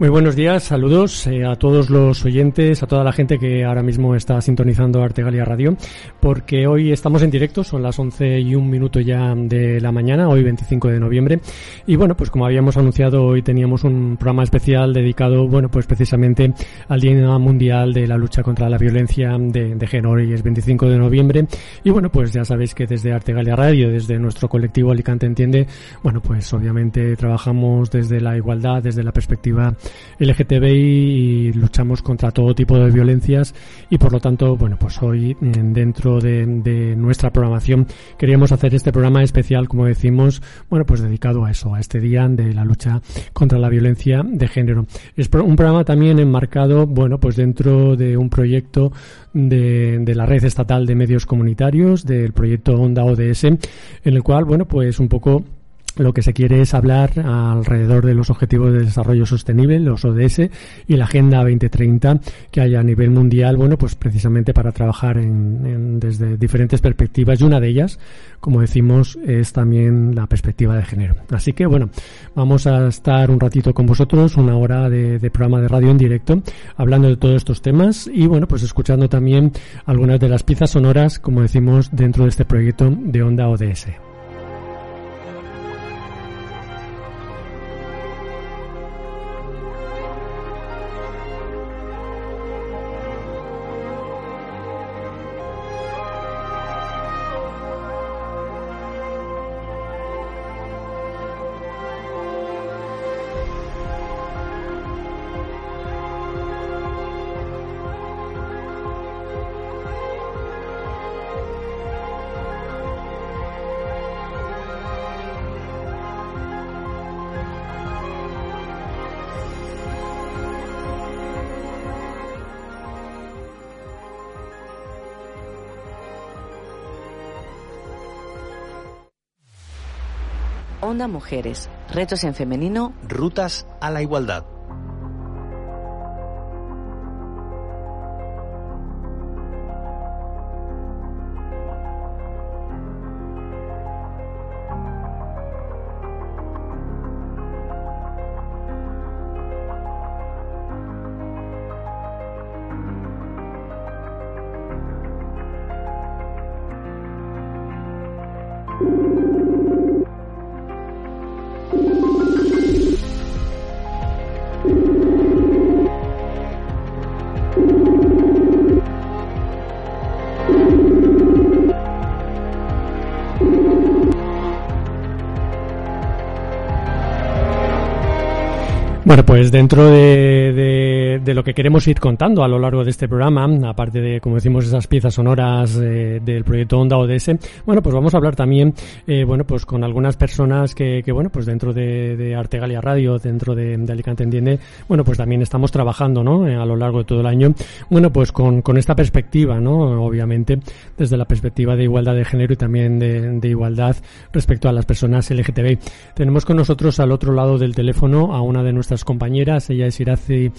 Muy buenos días, saludos eh, a todos los oyentes, a toda la gente que ahora mismo está sintonizando Artegalia Radio, porque hoy estamos en directo, son las 11 y un minuto ya de la mañana, hoy 25 de noviembre, y bueno, pues como habíamos anunciado, hoy teníamos un programa especial dedicado, bueno, pues precisamente al Día Mundial de la Lucha contra la Violencia de, de Género, y es 25 de noviembre, y bueno, pues ya sabéis que desde Artegalia Radio, desde nuestro colectivo Alicante Entiende, bueno, pues obviamente trabajamos desde la igualdad, desde la perspectiva LGTBI y luchamos contra todo tipo de violencias y por lo tanto, bueno, pues hoy dentro de, nuestra programación queríamos hacer este programa especial, como decimos, bueno, pues dedicado a eso, a este día de la lucha contra la violencia de género. Es un programa también enmarcado, bueno, pues dentro de un proyecto de, de la red estatal de medios comunitarios, del proyecto Onda ODS, en el cual, bueno, pues un poco lo que se quiere es hablar alrededor de los objetivos de desarrollo sostenible, los ODS y la Agenda 2030 que hay a nivel mundial, bueno, pues precisamente para trabajar en, en, desde diferentes perspectivas y una de ellas, como decimos, es también la perspectiva de género. Así que bueno, vamos a estar un ratito con vosotros, una hora de, de programa de radio en directo, hablando de todos estos temas y bueno, pues escuchando también algunas de las piezas sonoras, como decimos, dentro de este proyecto de Onda ODS. Mujeres, retos en femenino, rutas a la igualdad. Bueno, pues dentro de, de, de, lo que queremos ir contando a lo largo de este programa, aparte de, como decimos, esas piezas sonoras eh, del proyecto Onda ODS, bueno, pues vamos a hablar también, eh, bueno, pues con algunas personas que, bueno, pues dentro de, de Artegalia Radio, dentro de, Alicante Entiende, bueno, pues también estamos trabajando, ¿no? Eh, a lo largo de todo el año, bueno, pues con, con esta perspectiva, ¿no? Obviamente, desde la perspectiva de igualdad de género y también de, de igualdad respecto a las personas LGTBI. Tenemos con nosotros al otro lado del teléfono a una de nuestras compañeras. Ella es Iraci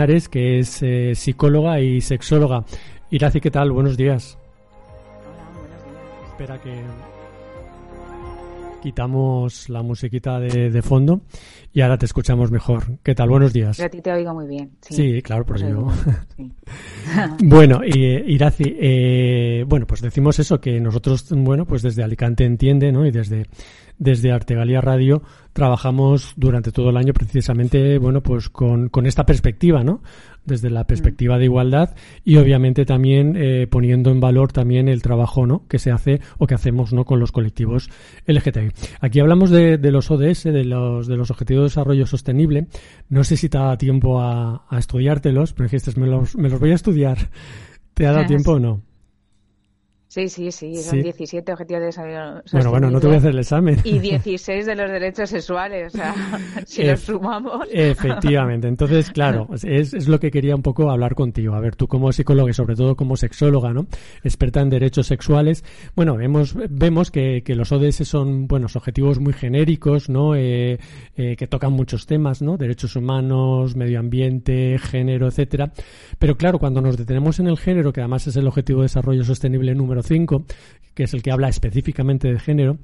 Ginares, que es eh, psicóloga y sexóloga. Iraci, ¿qué tal? Buenos días. Hola, buenos días. Espera que quitamos la musiquita de, de, fondo y ahora te escuchamos mejor. ¿Qué tal? Buenos días. Yo a ti te oigo muy bien. Sí, sí claro, por ello. Sí. bueno, y, Iraci, eh, bueno, pues decimos eso, que nosotros, bueno, pues desde Alicante entiende, ¿no? Y desde desde Artegalia Radio trabajamos durante todo el año precisamente, bueno, pues con, con esta perspectiva, ¿no? Desde la perspectiva de igualdad y obviamente también eh, poniendo en valor también el trabajo, ¿no? Que se hace o que hacemos, ¿no? Con los colectivos LGTBI. Aquí hablamos de, de los ODS, de los, de los Objetivos de Desarrollo Sostenible. No sé si te da tiempo a, a estudiártelos, pero dijiste, me los, me los voy a estudiar. ¿Te ha dado tiempo o no? Sí, sí, sí, son 17 objetivos de desarrollo Bueno, bueno, no te voy a hacer el examen. Y 16 de los derechos sexuales, o sea, si los sumamos. Efectivamente, entonces, claro, es, es, lo que quería un poco hablar contigo. A ver, tú como psicóloga y sobre todo como sexóloga, ¿no? Experta en derechos sexuales, bueno, vemos, vemos que, que los ODS son, buenos objetivos muy genéricos, ¿no? Eh, eh, que tocan muchos temas, ¿no? Derechos humanos, medio ambiente, género, etcétera. Pero claro, cuando nos detenemos en el género, que además es el objetivo de desarrollo sostenible número 5, que es el que habla específicamente de género,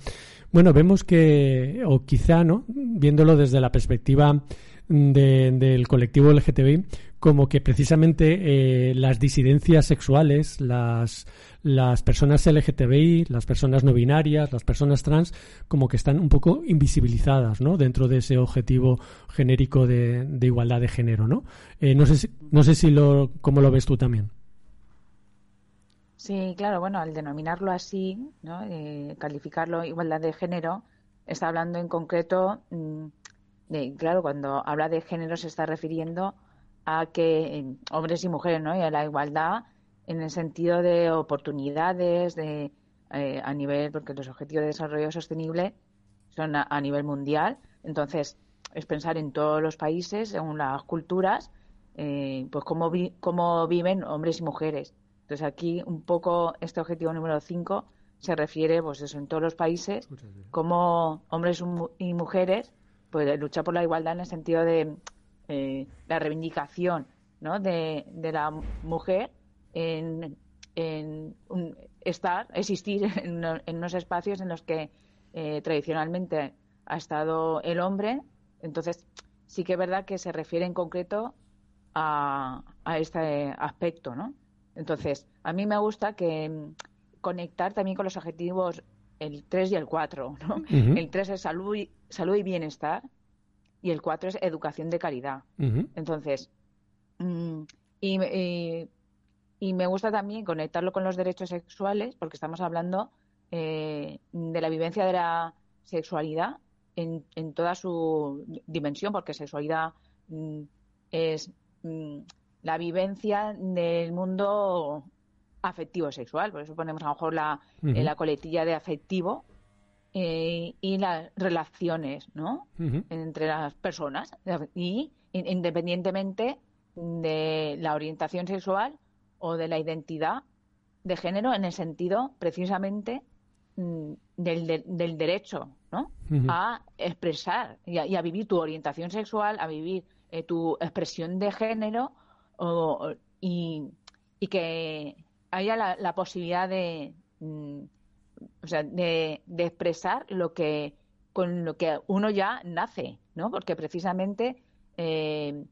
bueno, vemos que, o quizá, ¿no? Viéndolo desde la perspectiva del colectivo LGTBI, como que precisamente eh, las disidencias sexuales, las, las personas LGTBI, las personas no binarias, las personas trans, como que están un poco invisibilizadas, ¿no? Dentro de ese objetivo genérico de, igualdad de género, ¿no? Eh, no sé si, no sé si lo, cómo lo ves tú también. Sí, claro, bueno, al denominarlo así, ¿no? Eh, calificarlo igualdad de género, está hablando en concreto, mm, de, claro, cuando habla de género se está refiriendo a que eh, hombres y mujeres, ¿no? Y a la igualdad en el sentido de oportunidades, de eh, a nivel, porque los objetivos de desarrollo sostenible son a, nivel mundial, entonces es pensar en todos los países, según las culturas, pues cómo, cómo viven hombres y mujeres entonces aquí un poco este objetivo número 5 se refiere, pues eso, en todos los países, como hombres y mujeres, pues luchar por la igualdad en el sentido de eh, la reivindicación ¿no? de, la mujer en, estar, existir en, unos espacios en los que eh, tradicionalmente ha estado el hombre. Entonces, sí que es verdad que se refiere en concreto a, a este aspecto, ¿no? Entonces, a mí me gusta que mm, conectar también con los objetivos el 3 y el 4. ¿no? El 3 es salud y, salud y bienestar y el 4 es educación de calidad. Entonces, mm, y, y, me gusta también conectarlo con los derechos sexuales porque estamos hablando eh, de la vivencia de la sexualidad en, en toda su dimensión, porque sexualidad mm, es la vivencia del mundo afectivo sexual. Por eso ponemos a lo mejor la, en la coletilla de afectivo eh, y las relaciones ¿no? entre las personas. Y independientemente de la orientación sexual o de la identidad de género en el sentido precisamente mm, del, del, derecho ¿no? a expresar y a, vivir tu orientación sexual, a vivir eh, tu expresión de género o, y, y, que haya la, posibilidad de, mm, o sea, de, expresar lo que con lo que uno ya nace, ¿no? Porque precisamente eh,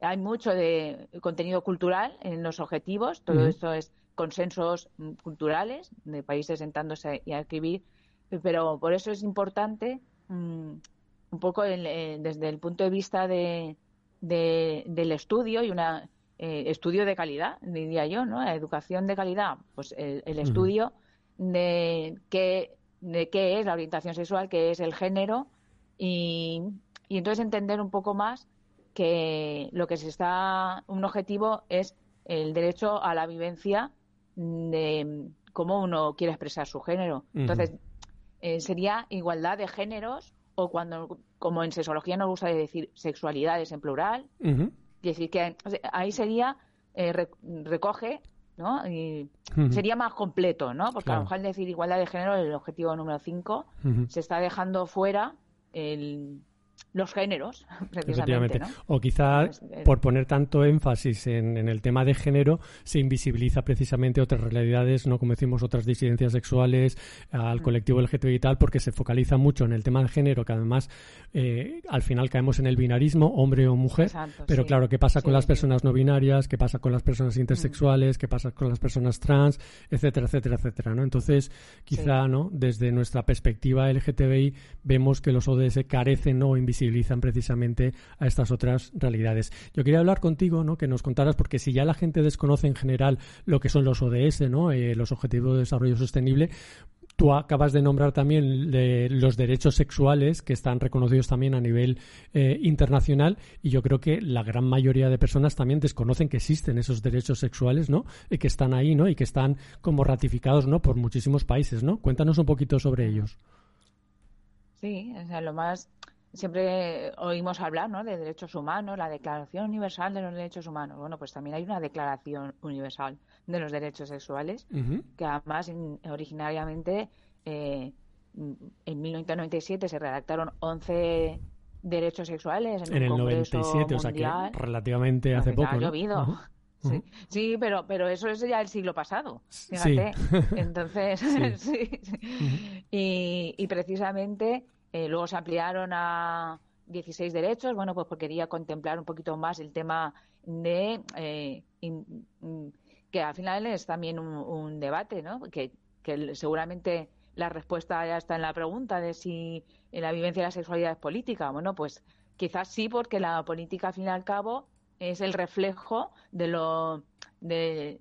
hay mucho de contenido cultural en los objetivos, todo esto es consensos mm, culturales de países sentándose y a escribir, pero por eso es importante mm, un poco desde el punto de vista de, del estudio y una eh, estudio de calidad, diría yo, ¿no? Educación de calidad, pues el, estudio de qué, de qué es la orientación sexual, qué es el género y, y entonces entender un poco más que lo que se está, un objetivo es el derecho a la vivencia de cómo uno quiere expresar su género. Entonces, eh, sería igualdad de géneros o cuando, como en sexología nos gusta decir sexualidades en plural, decir, que ahí sería, eh, recoge, ¿no? Y sería más completo, ¿no? Porque a lo mejor decir igualdad de género, el objetivo número 5, se está dejando fuera el los géneros, precisamente. O quizá por poner tanto énfasis en, el tema de género se invisibiliza precisamente otras realidades, no como decimos otras disidencias sexuales, al mm. colectivo LGTBI y tal, porque se focaliza mucho en el tema de género, que además eh, al final caemos en el binarismo, hombre o mujer. pero claro, ¿qué pasa con las personas no binarias? ¿Qué pasa con las personas intersexuales? ¿Qué pasa con las personas trans? Etcétera, etcétera, etcétera. ¿no? Entonces, quizá no desde nuestra perspectiva LGTBI vemos que los ODS carecen o invisibilizan precisamente a estas otras realidades. Yo quería hablar contigo, ¿no? que nos contaras, porque si ya la gente desconoce en general lo que son los ODS, ¿no? Eh, los Objetivos de Desarrollo Sostenible, Tú acabas de nombrar también los derechos sexuales que están reconocidos también a nivel eh, internacional y yo creo que la gran mayoría de personas también desconocen que existen esos derechos sexuales, ¿no? Y que están ahí, ¿no? Y que están como ratificados, ¿no? Por muchísimos países, ¿no? Cuéntanos un poquito sobre ellos. Sí, o sea, lo más siempre oímos hablar ¿no? de derechos humanos, la Declaración Universal de los Derechos Humanos. Bueno, pues también hay una Declaración Universal de los Derechos Sexuales, que además originariamente eh, en 1997 se redactaron 11 derechos sexuales en, el, Congreso 97, o sea que relativamente hace poco. Ha llovido. Sí. pero, pero eso es ya el siglo pasado, fíjate. Entonces, sí. y, y, precisamente eh, luego se ampliaron a 16 derechos, bueno, pues porque quería contemplar un poquito más el tema de eh, que al final es también un, debate, ¿no? Que, seguramente la respuesta ya está en la pregunta de si la vivencia de la sexualidad es política. Bueno, pues quizás sí, porque la política, al fin y al cabo, es el reflejo de lo. De,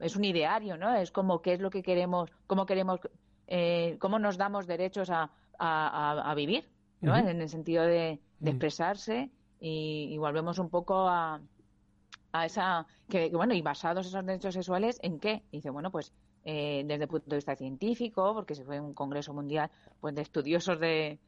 es un ideario, ¿no? Es como qué es lo que queremos, cómo queremos, eh, cómo nos damos derechos a, a, vivir, ¿no? En el sentido de, expresarse y, volvemos un poco a, a esa que, bueno y basados esos derechos sexuales en qué dice bueno pues eh, desde el punto de vista científico porque se fue un congreso mundial pues de estudiosos de,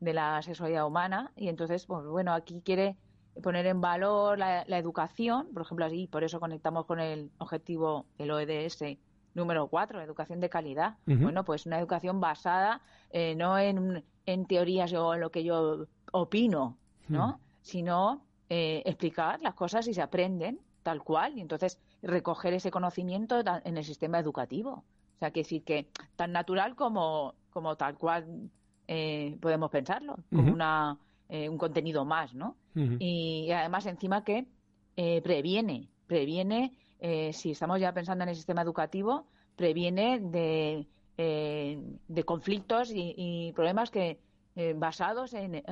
de la sexualidad humana y entonces pues bueno aquí quiere poner en valor la, la educación por ejemplo así por eso conectamos con el objetivo del OEDS Número cuatro, educación de calidad. Bueno, pues una educación basada eh, no en, en, teorías o en lo que yo opino, ¿no? Sino eh, explicar las cosas y se aprenden tal cual y entonces recoger ese conocimiento en el sistema educativo. O sea, que decir que tan natural como, como tal cual eh, podemos pensarlo, como una, un contenido más, ¿no? y, además encima que previene, previene eh, si estamos ya pensando en el sistema educativo, previene de, eh, de conflictos y, problemas que eh, basados en,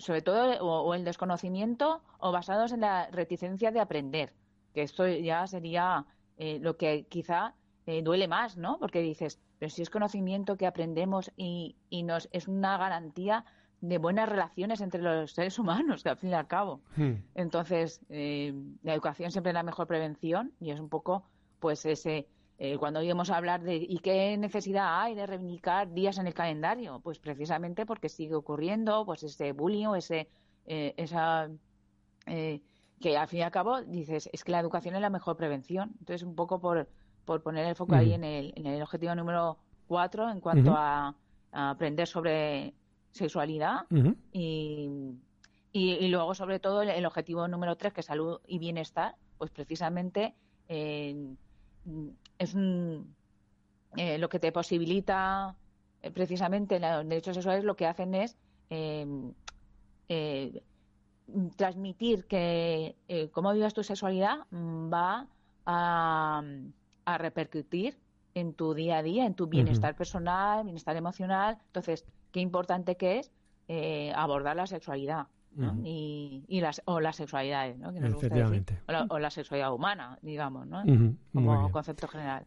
sobre todo, o, el desconocimiento o basados en la reticencia de aprender, que esto ya sería lo que quizá duele más, ¿no? Porque dices, pero si es conocimiento que aprendemos y, y nos es una garantía de buenas relaciones entre los seres humanos, que al fin y al cabo. Hmm. Entonces, eh, la educación siempre es la mejor prevención y es un poco, pues, ese. Eh, cuando oímos hablar de ¿y qué necesidad hay de reivindicar días en el calendario? Pues precisamente porque sigue ocurriendo, pues, ese bullying o ese, eh, esa. que al fin y al cabo dices, es que la educación es la mejor prevención. Entonces, un poco por, por poner el foco ahí hmm. en el, en el objetivo número cuatro en cuanto a aprender sobre sexualidad y, y, luego, sobre todo, el, objetivo número tres, que es salud y bienestar, pues precisamente eh, es eh, lo que te posibilita eh, precisamente los derechos sexuales lo que hacen es transmitir que cómo vivas tu sexualidad va a, a, repercutir en tu día a día, en tu bienestar personal, bienestar emocional. Entonces, qué importante que es eh, abordar la sexualidad. y, y, las o las sexualidades ¿no? o, la, sexualidad humana digamos ¿no? como concepto general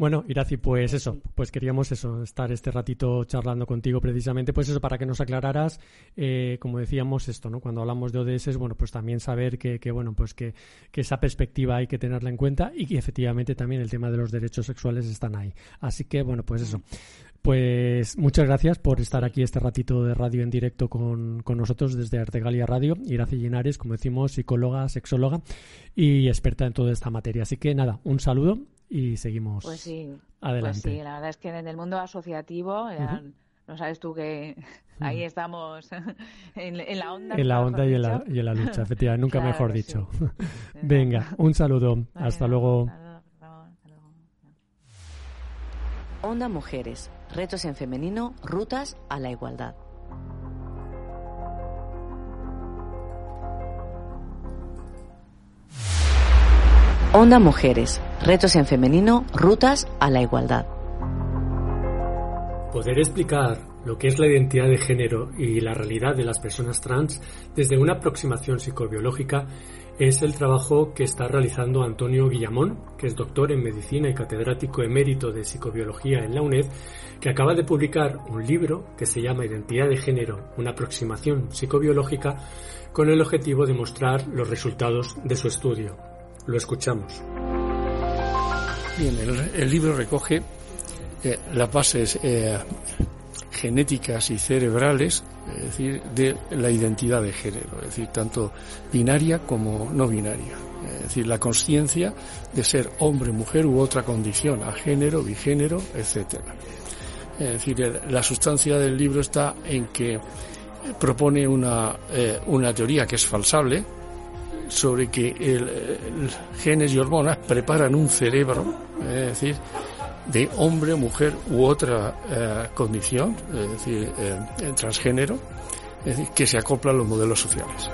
bueno, Iraci, pues eso, pues queríamos eso, estar este ratito charlando contigo precisamente, pues eso, para que nos aclararas, eh, como decíamos esto, ¿no? Cuando hablamos de ODS, bueno, pues también saber que, que bueno, pues que, que, esa perspectiva hay que tenerla en cuenta y que efectivamente también el tema de los derechos sexuales están ahí. Así que, bueno, pues eso. Pues muchas gracias por estar aquí este ratito de radio en directo con, con nosotros desde Artegalia Radio. Iraci Linares, como decimos, psicóloga, sexóloga y experta en toda esta materia. Así que nada, un saludo y seguimos pues sí, adelante. Pues sí, la verdad es que en el mundo asociativo, no sabes tú que ahí estamos en, la onda. En la onda y en la, y en la lucha, efectivamente, nunca mejor dicho. Venga, un saludo. Hasta luego. Onda Mujeres Retos en femenino, rutas a la igualdad. Onda Mujeres, retos en femenino, rutas a la igualdad. Poder explicar lo que es la identidad de género y la realidad de las personas trans desde una aproximación psicobiológica es el trabajo que está realizando Antonio Guillamón, que es doctor en medicina y catedrático emérito de psicobiología en la UNED, que acaba de publicar un libro que se llama Identidad de género, una aproximación psicobiológica, con el objetivo de mostrar los resultados de su estudio. Lo escuchamos. Bien, el, libro recoge eh, las bases genéticas y cerebrales, es decir, de la identidad de género, es decir, tanto binaria como no binaria. Es decir, la conciencia de ser hombre, mujer u otra condición, a género, bigénero, etcétera. Es decir, la sustancia del libro está en que propone una, eh, una teoría que es falsable sobre que el, genes y hormonas preparan un cerebro, es decir, de hombre, mujer u otra eh, condición, es decir, eh, transgénero, que se acopla a los modelos sociales.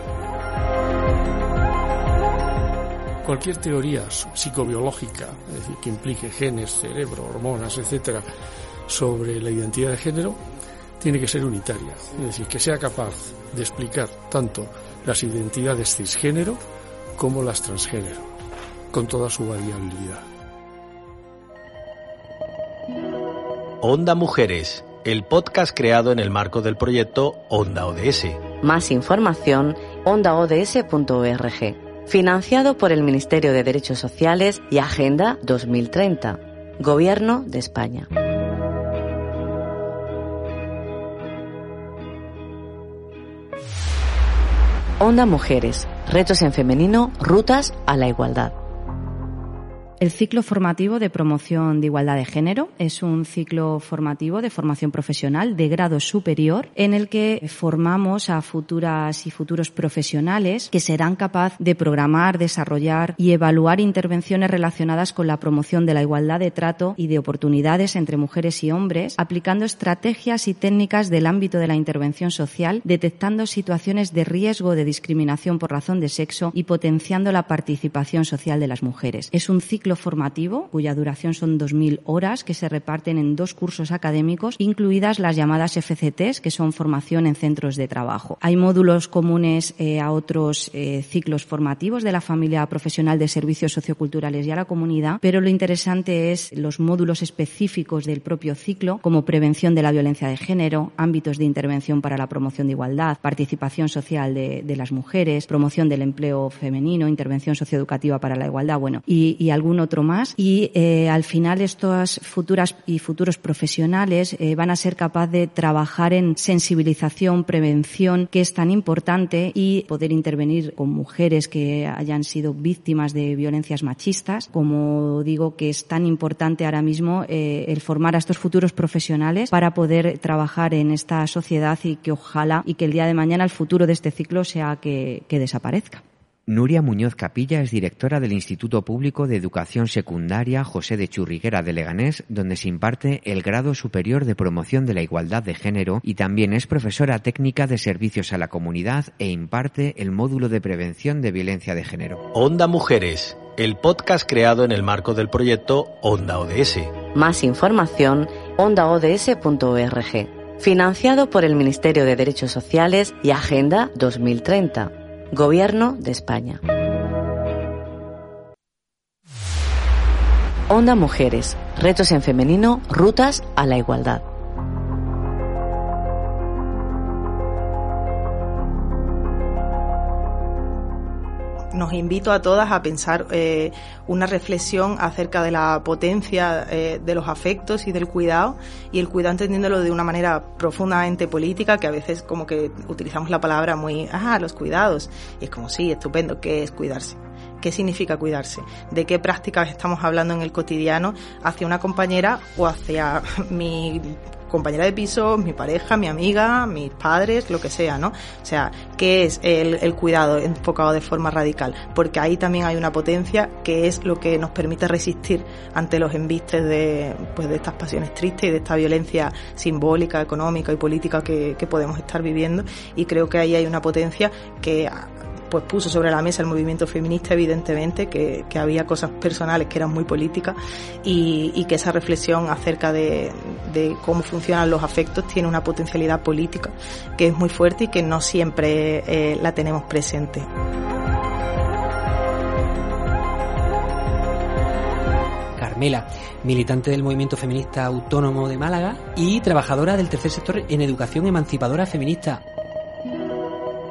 Cualquier teoría psicobiológica, es decir, que implique genes, cerebro, hormonas, etcétera, sobre la identidad de género, tiene que ser unitaria, es decir, que sea capaz de explicar tanto las identidades cisgénero como las transgénero, con toda su variabilidad. Onda Mujeres, el podcast creado en el marco del proyecto Onda ODS. Más información, ondaods.org. Financiado por el Ministerio de Derechos Sociales y Agenda 2030. Gobierno de España. Onda Mujeres. Retos en femenino, rutas a la igualdad. El ciclo formativo de promoción de igualdad de género es un ciclo formativo de formación profesional de grado superior en el que formamos a futuras y futuros profesionales que serán capaces de programar, desarrollar y evaluar intervenciones relacionadas con la promoción de la igualdad de trato y de oportunidades entre mujeres y hombres, aplicando estrategias y técnicas del ámbito de la intervención social, detectando situaciones de riesgo de discriminación por razón de sexo y potenciando la participación social de las mujeres. Es un ciclo formativo, cuya duración son 2.000 horas, que se reparten en dos cursos académicos, incluidas las llamadas FCTs, que son formación en centros de trabajo. Hay módulos comunes eh, a otros eh, ciclos formativos de la familia profesional de servicios socioculturales y a la comunidad, pero lo interesante es los módulos específicos del propio ciclo, como prevención de la violencia de género, ámbitos de intervención para la promoción de igualdad, participación social de, las mujeres, promoción del empleo femenino, intervención socioeducativa para la igualdad, bueno, y, y algún otro más. Y eh, al final estas futuras y futuros profesionales eh, van a ser capaces de trabajar en sensibilización, prevención, que es tan importante, y poder intervenir con mujeres que hayan sido víctimas de violencias machistas. Como digo, que es tan importante ahora mismo eh, el formar a estos futuros profesionales para poder trabajar en esta sociedad y que ojalá y que el día de mañana el futuro de este ciclo sea que desaparezca. Nuria Muñoz Capilla es directora del Instituto Público de Educación Secundaria José de Churriguera de Leganés, donde se imparte el grado superior de promoción de la igualdad de género y también es profesora técnica de servicios a la comunidad e imparte el módulo de prevención de violencia de género. Onda Mujeres, el podcast creado en el marco del proyecto Onda ODS. Más información, ondaods.org. Financiado por el Ministerio de Derechos Sociales y Agenda 2030. Gobierno de España. Onda Mujeres. Retos en femenino. Rutas a la igualdad. Nos invito a todas a pensar eh, una reflexión acerca de la potencia eh, de los afectos y del cuidado y el cuidado entendiéndolo de una manera profundamente política que a veces como que utilizamos la palabra muy, ah, los cuidados y es como sí, estupendo, ¿qué es cuidarse? ¿Qué significa cuidarse? ¿De qué prácticas estamos hablando en el cotidiano hacia una compañera o hacia mi compañera de piso, mi pareja, mi amiga, mis padres, lo que sea, ¿no? O sea, ¿qué es el, cuidado enfocado de forma radical? Porque ahí también hay una potencia que es lo que nos permite resistir ante los embistes de, pues, de estas pasiones tristes y de esta violencia simbólica, económica y política que podemos estar viviendo. Y creo que ahí hay una potencia que pues puso sobre la mesa el movimiento feminista, evidentemente, que, había cosas personales que eran muy políticas y, que esa reflexión acerca de, cómo funcionan los afectos tiene una potencialidad política que es muy fuerte y que no siempre eh, la tenemos presente. Carmela, militante del movimiento feminista autónomo de Málaga y trabajadora del tercer sector en educación emancipadora feminista.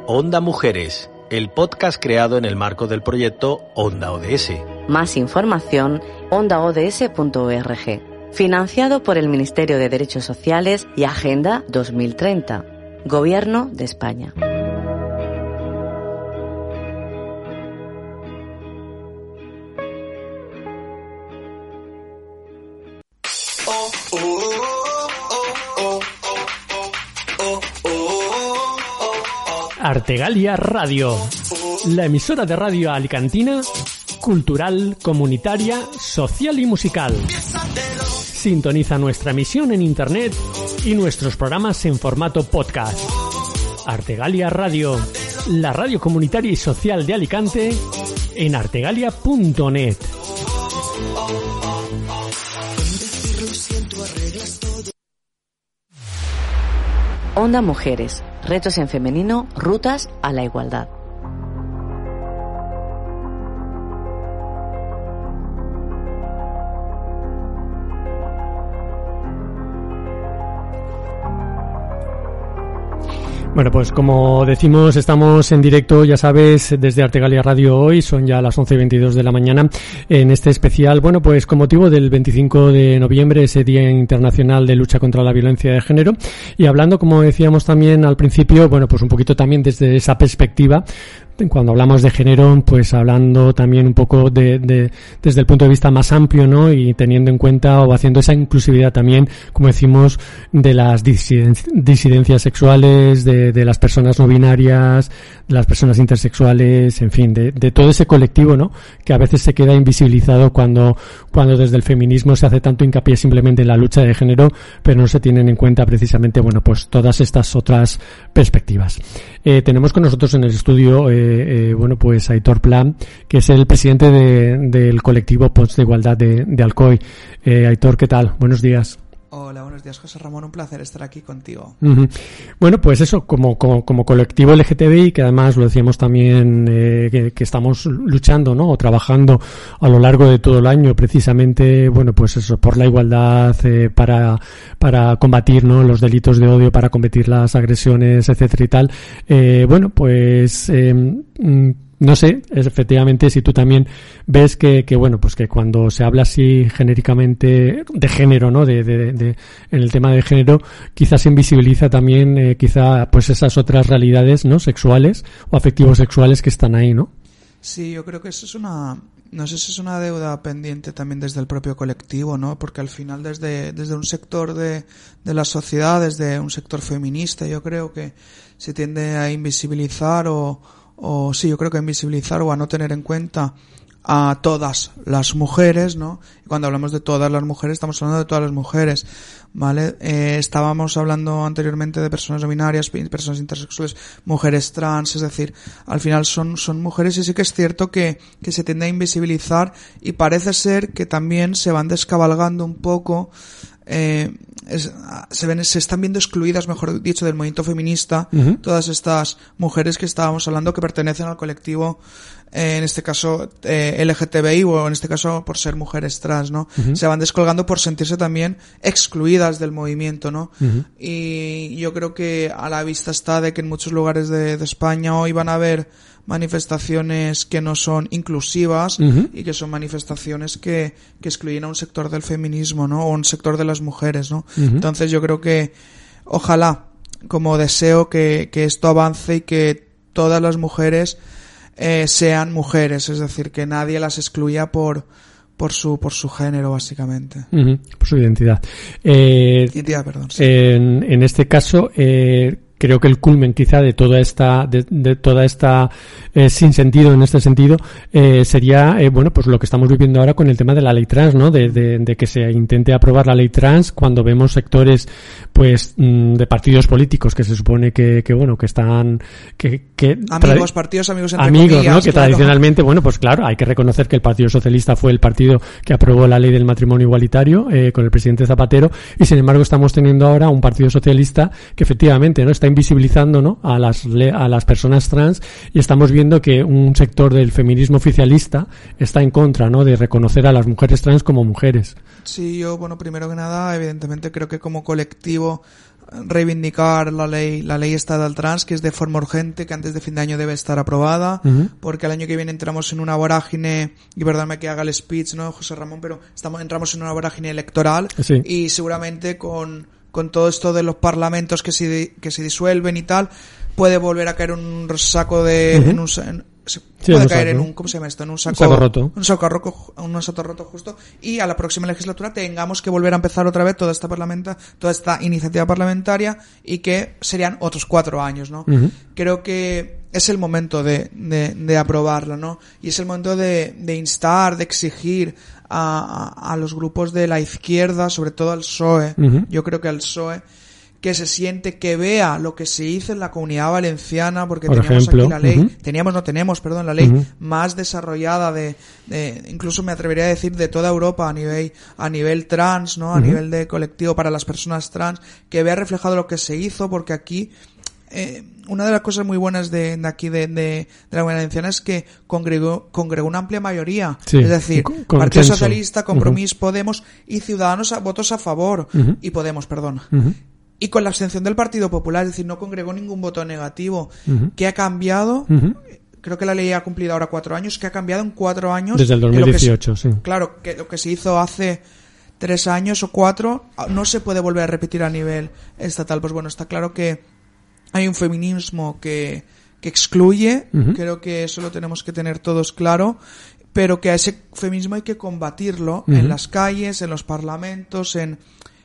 Onda Mujeres, el podcast creado en el marco del proyecto Onda ODS. Más información, ondaods.org. Financiado por el Ministerio de Derechos Sociales y Agenda 2030. Gobierno de España. Artegalia Radio, la emisora de radio alicantina, cultural, comunitaria, social y musical. Sintoniza nuestra emisión en internet y nuestros programas en formato podcast. Artegalia Radio, la radio comunitaria y social de Alicante, en artegalia.net. Onda Mujeres, retos en femenino, rutas a la igualdad. Bueno, pues como decimos, estamos en directo, ya sabes, desde Artegalia Radio hoy, son ya las 11 y 22 de la mañana, en este especial, bueno, pues con motivo del 25 de noviembre, ese Día Internacional de Lucha contra la Violencia de Género, y hablando, como decíamos también al principio, bueno, pues un poquito también desde esa perspectiva, cuando hablamos de género, pues hablando también un poco de, de, desde el punto de vista más amplio, ¿no? Y teniendo en cuenta o haciendo esa inclusividad también, como decimos, de las disidencias sexuales, de, de, las personas no binarias, de las personas intersexuales, en fin, de, todo ese colectivo, ¿no? Que a veces se queda invisibilizado cuando, cuando desde el feminismo se hace tanto hincapié simplemente en la lucha de género, pero no se tienen en cuenta precisamente, bueno, pues todas estas otras perspectivas. Eh, tenemos con nosotros en el estudio, eh, eh, bueno, pues Aitor Plan, que es el presidente de, del colectivo Post de Igualdad de, de Alcoy. Eh, Aitor, ¿qué tal? Buenos días. Hola, buenos días, José Ramón. Un placer estar aquí contigo. Bueno, pues eso, como, como, como, colectivo LGTBI, que además lo decíamos también, eh, que, estamos luchando, ¿no? O trabajando a lo largo de todo el año, precisamente, bueno, pues eso, por la igualdad, eh, para, para combatir, ¿no? Los delitos de odio, para combatir las agresiones, etcétera y tal. Eh, bueno, pues, no sé, efectivamente, si tú también ves que, que, bueno, pues que cuando se habla así genéricamente de género, ¿no? De, de, de en el tema de género, quizás se invisibiliza también, eh, quizá, pues esas otras realidades, ¿no? Sexuales o afectivos sexuales que están ahí, ¿no? Sí, yo creo que eso es una, no sé si es una deuda pendiente también desde el propio colectivo, ¿no? Porque al final desde, desde un sector de, de la sociedad, desde un sector feminista, yo creo que se tiende a invisibilizar o, o sí, yo creo que invisibilizar o a no tener en cuenta a todas las mujeres, ¿no? Y cuando hablamos de todas las mujeres, estamos hablando de todas las mujeres, ¿vale? Eh, estábamos hablando anteriormente de personas no binarias, personas intersexuales, mujeres trans, es decir, al final son, son mujeres y sí que es cierto que, que se tiende a invisibilizar y parece ser que también se van descabalgando un poco eh, es, se ven, se están viendo excluidas, mejor dicho, del movimiento feminista, uh -huh. todas estas mujeres que estábamos hablando que pertenecen al colectivo, eh, en este caso eh, LGTBI o en este caso por ser mujeres trans, ¿no? Uh -huh. Se van descolgando por sentirse también excluidas del movimiento, ¿no? Uh -huh. Y yo creo que a la vista está de que en muchos lugares de, de España hoy van a haber manifestaciones que no son inclusivas uh -huh. y que son manifestaciones que, que excluyen a un sector del feminismo, ¿no? O un sector de las mujeres, ¿no? Uh -huh. Entonces yo creo que ojalá, como deseo que, que esto avance y que todas las mujeres eh, sean mujeres, es decir, que nadie las excluya por, por su por su género básicamente uh -huh, por su identidad eh, identidad perdón sí. en, en este caso eh, creo que el culmen quizá de toda esta de, de toda esta eh, sin sentido en este sentido eh, sería eh, bueno pues lo que estamos viviendo ahora con el tema de la ley trans no de, de, de, que se intente aprobar la ley trans cuando vemos sectores pues mm, de partidos políticos que se supone que, que bueno que están que, que amigos partidos amigos entre amigos comillas, no que claro. tradicionalmente bueno pues claro hay que reconocer que el Partido Socialista fue el partido que aprobó la ley del matrimonio igualitario con el presidente Zapatero y sin embargo estamos teniendo ahora un Partido Socialista que efectivamente no está está invisibilizando ¿no? a, las, a las personas trans y estamos viendo que un sector del feminismo oficialista está en contra ¿no? de reconocer a las mujeres trans como mujeres. Sí, yo, bueno, primero que nada, evidentemente creo que como colectivo reivindicar la ley, la ley estatal trans, que es de forma urgente, que antes de fin de año debe estar aprobada, porque el año que viene entramos en una vorágine, y perdóname que haga el speech, ¿no, José Ramón? Pero estamos, entramos en una vorágine electoral, y seguramente con, con todo esto de los parlamentos que se, que se disuelven y tal, puede volver a caer un saco de, en un, se puede caer en un, ¿cómo se llama esto? En un saco, roto. Un saco roto, un saco roto justo. Y a la próxima legislatura tengamos que volver a empezar otra vez toda esta parlamenta, toda esta iniciativa parlamentaria y que serían otros cuatro años, ¿no? Creo que es el momento de, de, de, aprobarla, ¿no? Y es el momento de, de instar, de exigir a, a, los grupos de la izquierda, sobre todo al PSOE. Yo creo que al PSOE que se siente, que vea lo que se hizo en la comunidad valenciana, porque teníamos aquí la ley, teníamos, no tenemos, perdón, la ley más desarrollada de, de, incluso me atrevería a decir, de toda Europa a nivel, a nivel trans, ¿no? A nivel de colectivo para las personas trans, que vea reflejado lo que se hizo, porque aquí, eh, una de las cosas muy buenas de, de aquí de, de, la Valenciana es que congregó, congregó una amplia mayoría. es decir, Partido Socialista, Compromís, Podemos y Ciudadanos a, votos a favor. Y Podemos, perdón y con la abstención del Partido Popular, es decir, no congregó ningún voto negativo. ¿Qué ha cambiado? Creo que la ley ha cumplido ahora cuatro años. ¿Qué ha cambiado en cuatro años? Desde el 2018, sí. Claro, que lo que se hizo hace tres años o cuatro ah, no se puede volver a repetir a nivel estatal. Pues bueno, está claro que hay un feminismo que, que excluye. Creo que eso lo tenemos que tener todos claro pero que a ese feminismo hay que combatirlo en las calles, en los parlamentos, en,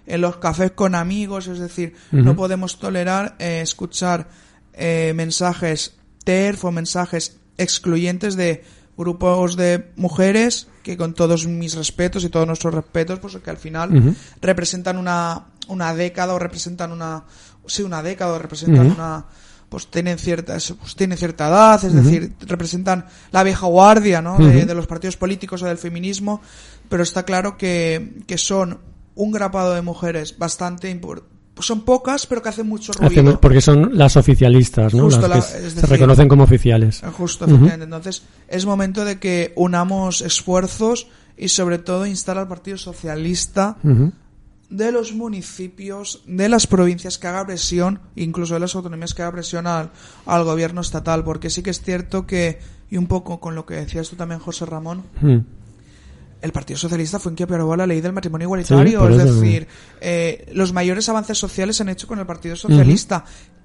en los cafés con amigos, es decir, no podemos tolerar eh, escuchar eh, mensajes TERF o mensajes excluyentes de grupos de mujeres que con todos mis respetos y todos nuestros respetos, pues que al final representan una, una década o representan una, sí, una década o representan una, pues tienen cierta, pues tienen cierta edad, es decir, representan la vieja guardia, ¿no? De, de, los partidos políticos o del feminismo, pero está claro que, que son un grapado de mujeres bastante importante son pocas, pero que hacen mucho ruido. porque son las oficialistas, ¿no? las que se reconocen como oficiales. Justo, Entonces, es momento de que unamos esfuerzos y sobre todo instar al Partido Socialista de los municipios, de las provincias que haga presión, incluso de las autonomías que haga presión al, al gobierno estatal, porque sí que es cierto que, y un poco con lo que decías tú también, José Ramón, el Partido Socialista fue quien aprobó la ley del matrimonio igualitario. es decir, eh, los mayores avances sociales se han hecho con el Partido Socialista.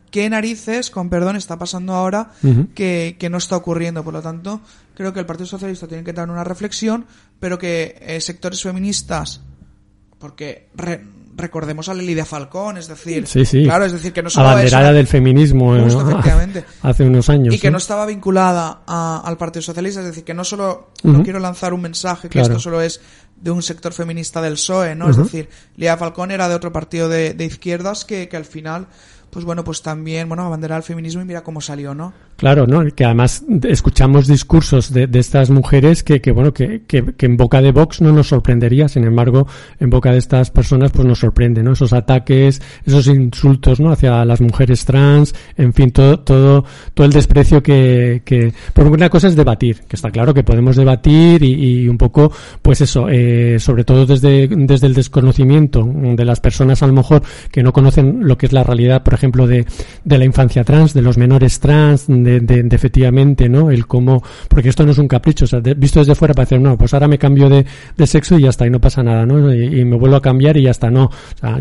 ¿Qué narices, con perdón, está pasando ahora que, que, no está ocurriendo? Por lo tanto, creo que el Partido Socialista tiene que dar una reflexión, pero que eh, sectores feministas, porque recordemos a Lidia Falcón, es decir, claro, es decir que no solo abanderada del feminismo ¿eh? hace unos años y que no estaba vinculada al Partido Socialista, es decir, que no solo no quiero lanzar un mensaje que esto solo es de un sector feminista del PSOE, ¿no? Es decir, Lidia Falcón era de otro partido de, de izquierdas que, que al final pues bueno, pues también, bueno, abanderar el feminismo y mira cómo salió, ¿no? Claro, ¿no? Que además escuchamos discursos de, de estas mujeres que, que bueno, que, que, en boca de Vox no nos sorprendería, sin embargo, en boca de estas personas pues nos sorprende, ¿no? Esos ataques, esos insultos, ¿no? Hacia las mujeres trans, en fin, todo, todo, todo el desprecio que, que, por una cosa es debatir, que está claro que podemos debatir y, y un poco, pues eso, eh, sobre todo desde, desde el desconocimiento de las personas a lo mejor que no conocen lo que es la realidad, por ejemplo, ejemplo, de, de la infancia trans, de los menores trans, de, de, efectivamente, ¿no? El cómo, porque esto no es un capricho, o sea, visto desde fuera para decir, no, pues ahora me cambio de, sexo y ya está, y no pasa nada, ¿no? Y, me vuelvo a cambiar y ya está, no.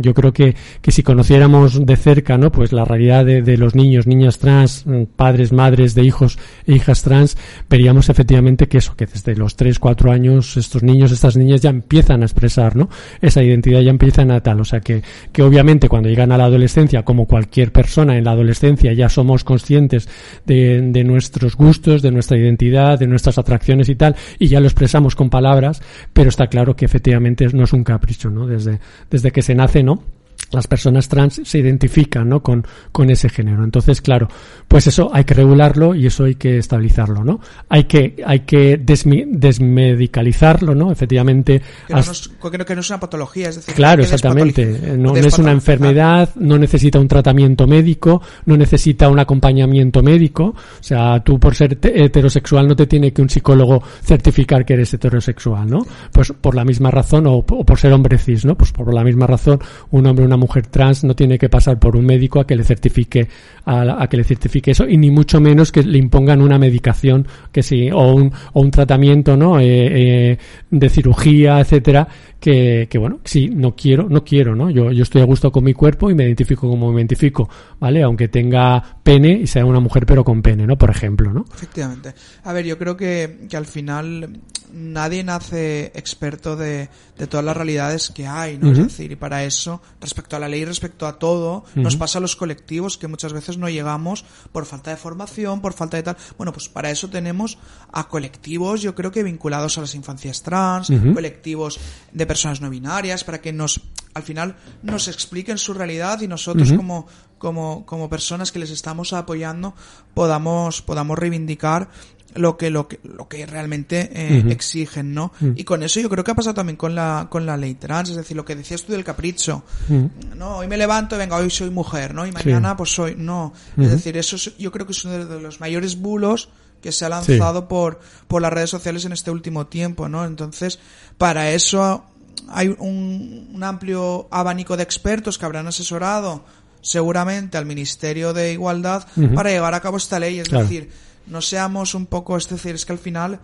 Yo creo que, que si conociéramos de cerca, ¿no? Pues la realidad de, los niños, niñas trans, padres, madres de hijos e hijas trans, veríamos efectivamente que eso, que desde los 3, 4 años estos niños, estas niñas ya empiezan a expresar, ¿no? Esa identidad ya empiezan a tal, o sea que, que obviamente cuando llegan a la adolescencia, como cualquier cualquier persona en la adolescencia ya somos conscientes de, de, nuestros gustos, de nuestra identidad, de nuestras atracciones y tal, y ya lo expresamos con palabras, pero está claro que efectivamente no es un capricho, ¿no? Desde, desde que se nace, ¿no? Las personas trans se identifican ¿no? con, con ese género. Entonces, claro, pues eso hay que regularlo y eso hay que estabilizarlo, ¿no? Hay que, hay que desmedicalizarlo, ¿no? Efectivamente. Que no, que no, es una patología, es decir, claro, exactamente. No, es una enfermedad, no necesita un tratamiento médico, no necesita un acompañamiento médico. O sea, tú por ser heterosexual no te tiene que un psicólogo certificar que eres heterosexual, ¿no? Pues por la misma razón, o, o por ser hombre cis, ¿no? Pues por la misma razón, un hombre una mujer trans no tiene que pasar por un médico a que le certifique a, que le certifique eso y ni mucho menos que le impongan una medicación que sí o un, o un tratamiento no eh, eh, de cirugía etcétera que, que bueno sí no quiero no quiero no yo yo estoy a gusto con mi cuerpo y me identifico como me identifico vale aunque tenga pene y sea una mujer pero con pene no por ejemplo no efectivamente. A ver yo creo que, que al final nadie nace experto de, de todas las realidades que hay, ¿no? Es decir, y para eso, respecto a la ley, respecto a todo, nos pasa a los colectivos que muchas veces no llegamos por falta de formación, por falta de tal. Bueno, pues para eso tenemos a colectivos, yo creo que vinculados a las infancias trans, colectivos de personas no binarias, para que nos, al final, nos expliquen su realidad y nosotros como, como, como personas que les estamos apoyando podamos, podamos reivindicar lo que lo que lo que realmente eh, exigen no y con eso yo creo que ha pasado también con la con la ley trans es decir lo que decías tú del capricho. No hoy me levanto venga hoy soy mujer no y mañana pues soy no. Es decir eso yo creo que es uno de los mayores bulos que se ha lanzado por por las redes sociales en este último tiempo no entonces para eso hay un, un amplio abanico de expertos que habrán asesorado seguramente al Ministerio de Igualdad para llevar a cabo esta ley. Es decir no seamos un poco, es decir, es que al final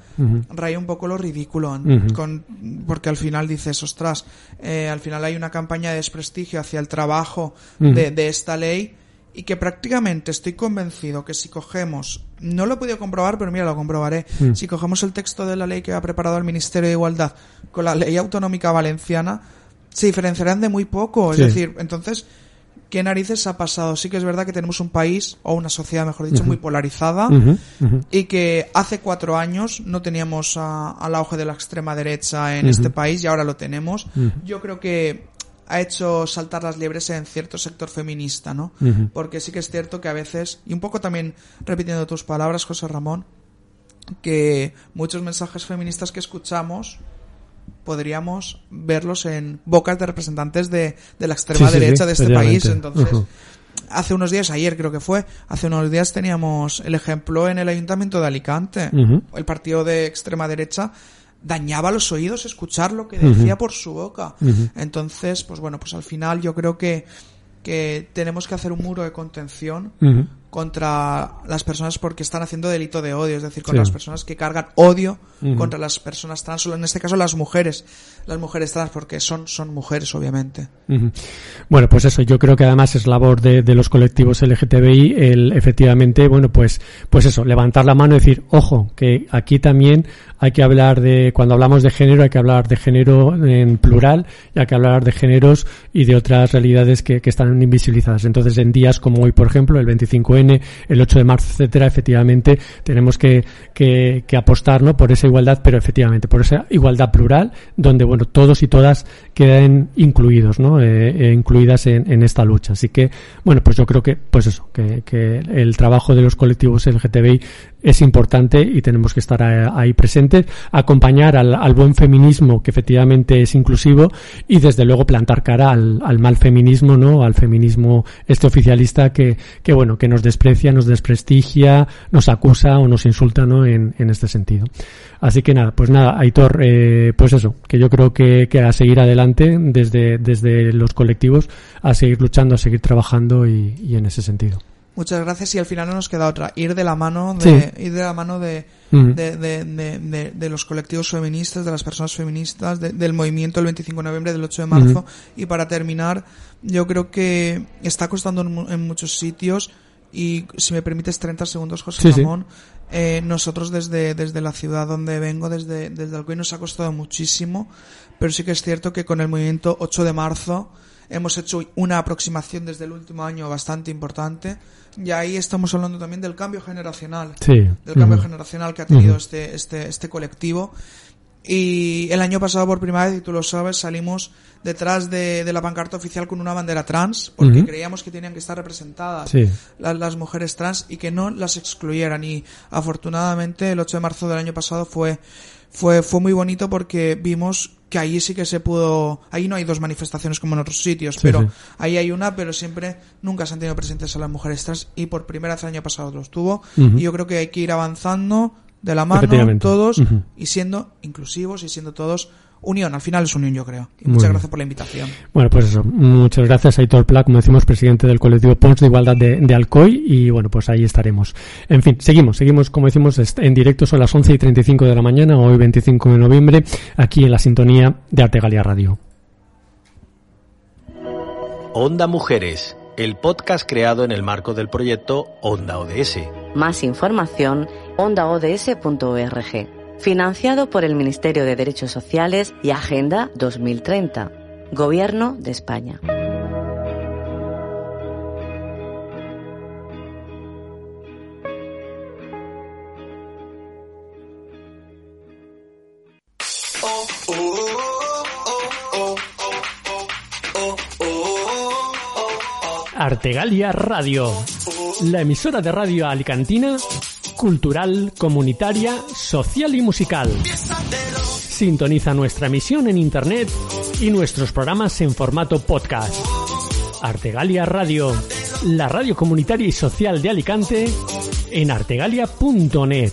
raya un poco lo ridículo, con, porque al final dices, ostras, eh, al final hay una campaña de desprestigio hacia el trabajo de, de, esta ley y que prácticamente estoy convencido que si cogemos, no lo he podido comprobar, pero mira, lo comprobaré, si cogemos el texto de la ley que ha preparado el Ministerio de Igualdad con la ley autonómica valenciana, se diferenciarán de muy poco, es decir, entonces qué narices ha pasado. Sí que es verdad que tenemos un país, o una sociedad, mejor dicho, muy polarizada, y que hace cuatro años no teníamos al auge de la extrema derecha en este país y ahora lo tenemos. Yo creo que ha hecho saltar las liebres en cierto sector feminista, ¿no? Porque sí que es cierto que a veces, y un poco también repitiendo tus palabras, José Ramón, que muchos mensajes feministas que escuchamos podríamos verlos en bocas de representantes de, de la extrema derecha de este país. Entonces, hace unos días, ayer creo que fue, hace unos días teníamos el ejemplo en el ayuntamiento de Alicante. El partido de extrema derecha dañaba los oídos escuchar lo que decía por su boca. Entonces, pues bueno, pues al final yo creo que, que tenemos que hacer un muro de contención contra las personas porque están haciendo delito de odio, es decir, contra las personas que cargan odio contra las personas trans, en este caso las mujeres, las mujeres trans, porque son, son mujeres, obviamente. Bueno, pues eso, yo creo que además es labor de, de, los colectivos LGTBI el efectivamente, bueno, pues, pues eso, levantar la mano y decir, ojo, que aquí también hay que hablar de, cuando hablamos de género, hay que hablar de género en plural y hay que hablar de géneros y de otras realidades que, que están invisibilizadas. Entonces, en días como hoy, por ejemplo, el 25N, el 8 de marzo, etcétera, efectivamente, tenemos que, que, apostar. Por esa igualdad, pero efectivamente, por esa igualdad plural, donde, bueno, todos y todas queden incluidos, ¿no? Eh, eh, incluidas en, esta lucha. Así que, bueno, pues yo creo que, pues eso, que, el trabajo de los colectivos LGTBI es importante y tenemos que estar ahí presentes, acompañar al, al, buen feminismo que efectivamente es inclusivo y desde luego plantar cara al, al, mal feminismo, ¿no? Al feminismo este oficialista que, que bueno, que nos desprecia, nos desprestigia, nos acusa o nos insulta, ¿no? En, en este sentido. Así que nada, pues nada, Aitor, eh, pues eso, que yo creo que, que a seguir adelante desde, desde los colectivos, a seguir luchando, a seguir trabajando y, y en ese sentido. Muchas gracias y al final no nos queda otra. Ir de la mano de, ir de la mano de, de, de, de, los colectivos feministas, de las personas feministas, del movimiento el 25 de noviembre, del 8 de marzo. Y para terminar, yo creo que está costando en, muchos sitios y si me permites 30 segundos, José Ramón, eh, nosotros desde, desde la ciudad donde vengo, desde, desde Alcoy, nos ha costado muchísimo, pero sí que es cierto que con el movimiento 8 de marzo hemos hecho una aproximación desde el último año bastante importante. Y ahí estamos hablando también del cambio generacional, sí. del cambio generacional que ha tenido este, este, este colectivo Y el año pasado, por primera vez, y tú lo sabes, salimos detrás de, la pancarta oficial con una bandera trans, porque creíamos que tenían que estar representadas las, mujeres trans y que no las excluyeran. Y afortunadamente, el 8 de marzo del año pasado fue, fue, fue muy bonito porque vimos que ahí sí que se pudo, ahí no hay dos manifestaciones como en otros sitios, pero ahí hay una, pero siempre nunca se han tenido presentes a las mujeres trans y por primera vez el año pasado los tuvo. Y yo creo que hay que ir avanzando de la mano todos y siendo inclusivos y siendo todos unión. Al final es unión, yo creo. Y muchas gracias por la invitación. Bueno, pues eso. Muchas gracias a Aitor Pla, como decimos, presidente del colectivo Pons de Igualdad de, Alcoy. Y bueno, pues ahí estaremos. En fin, seguimos, seguimos, como decimos, en directo. Son las 11 y 35 de la mañana, hoy 25 de noviembre, aquí en la sintonía de Artegalia Radio. Onda Mujeres, el podcast creado en el marco del proyecto Onda ODS. Más información ondaods.org. Financiado por el Ministerio de Derechos Sociales y Agenda 2030. Gobierno de España. Artegalia Radio, la emisora de radio alicantina cultural, comunitaria, social y musical. Sintoniza nuestra emisión en Internet y nuestros programas en formato podcast. Artegalia Radio, la radio comunitaria y social de Alicante, en artegalia.net.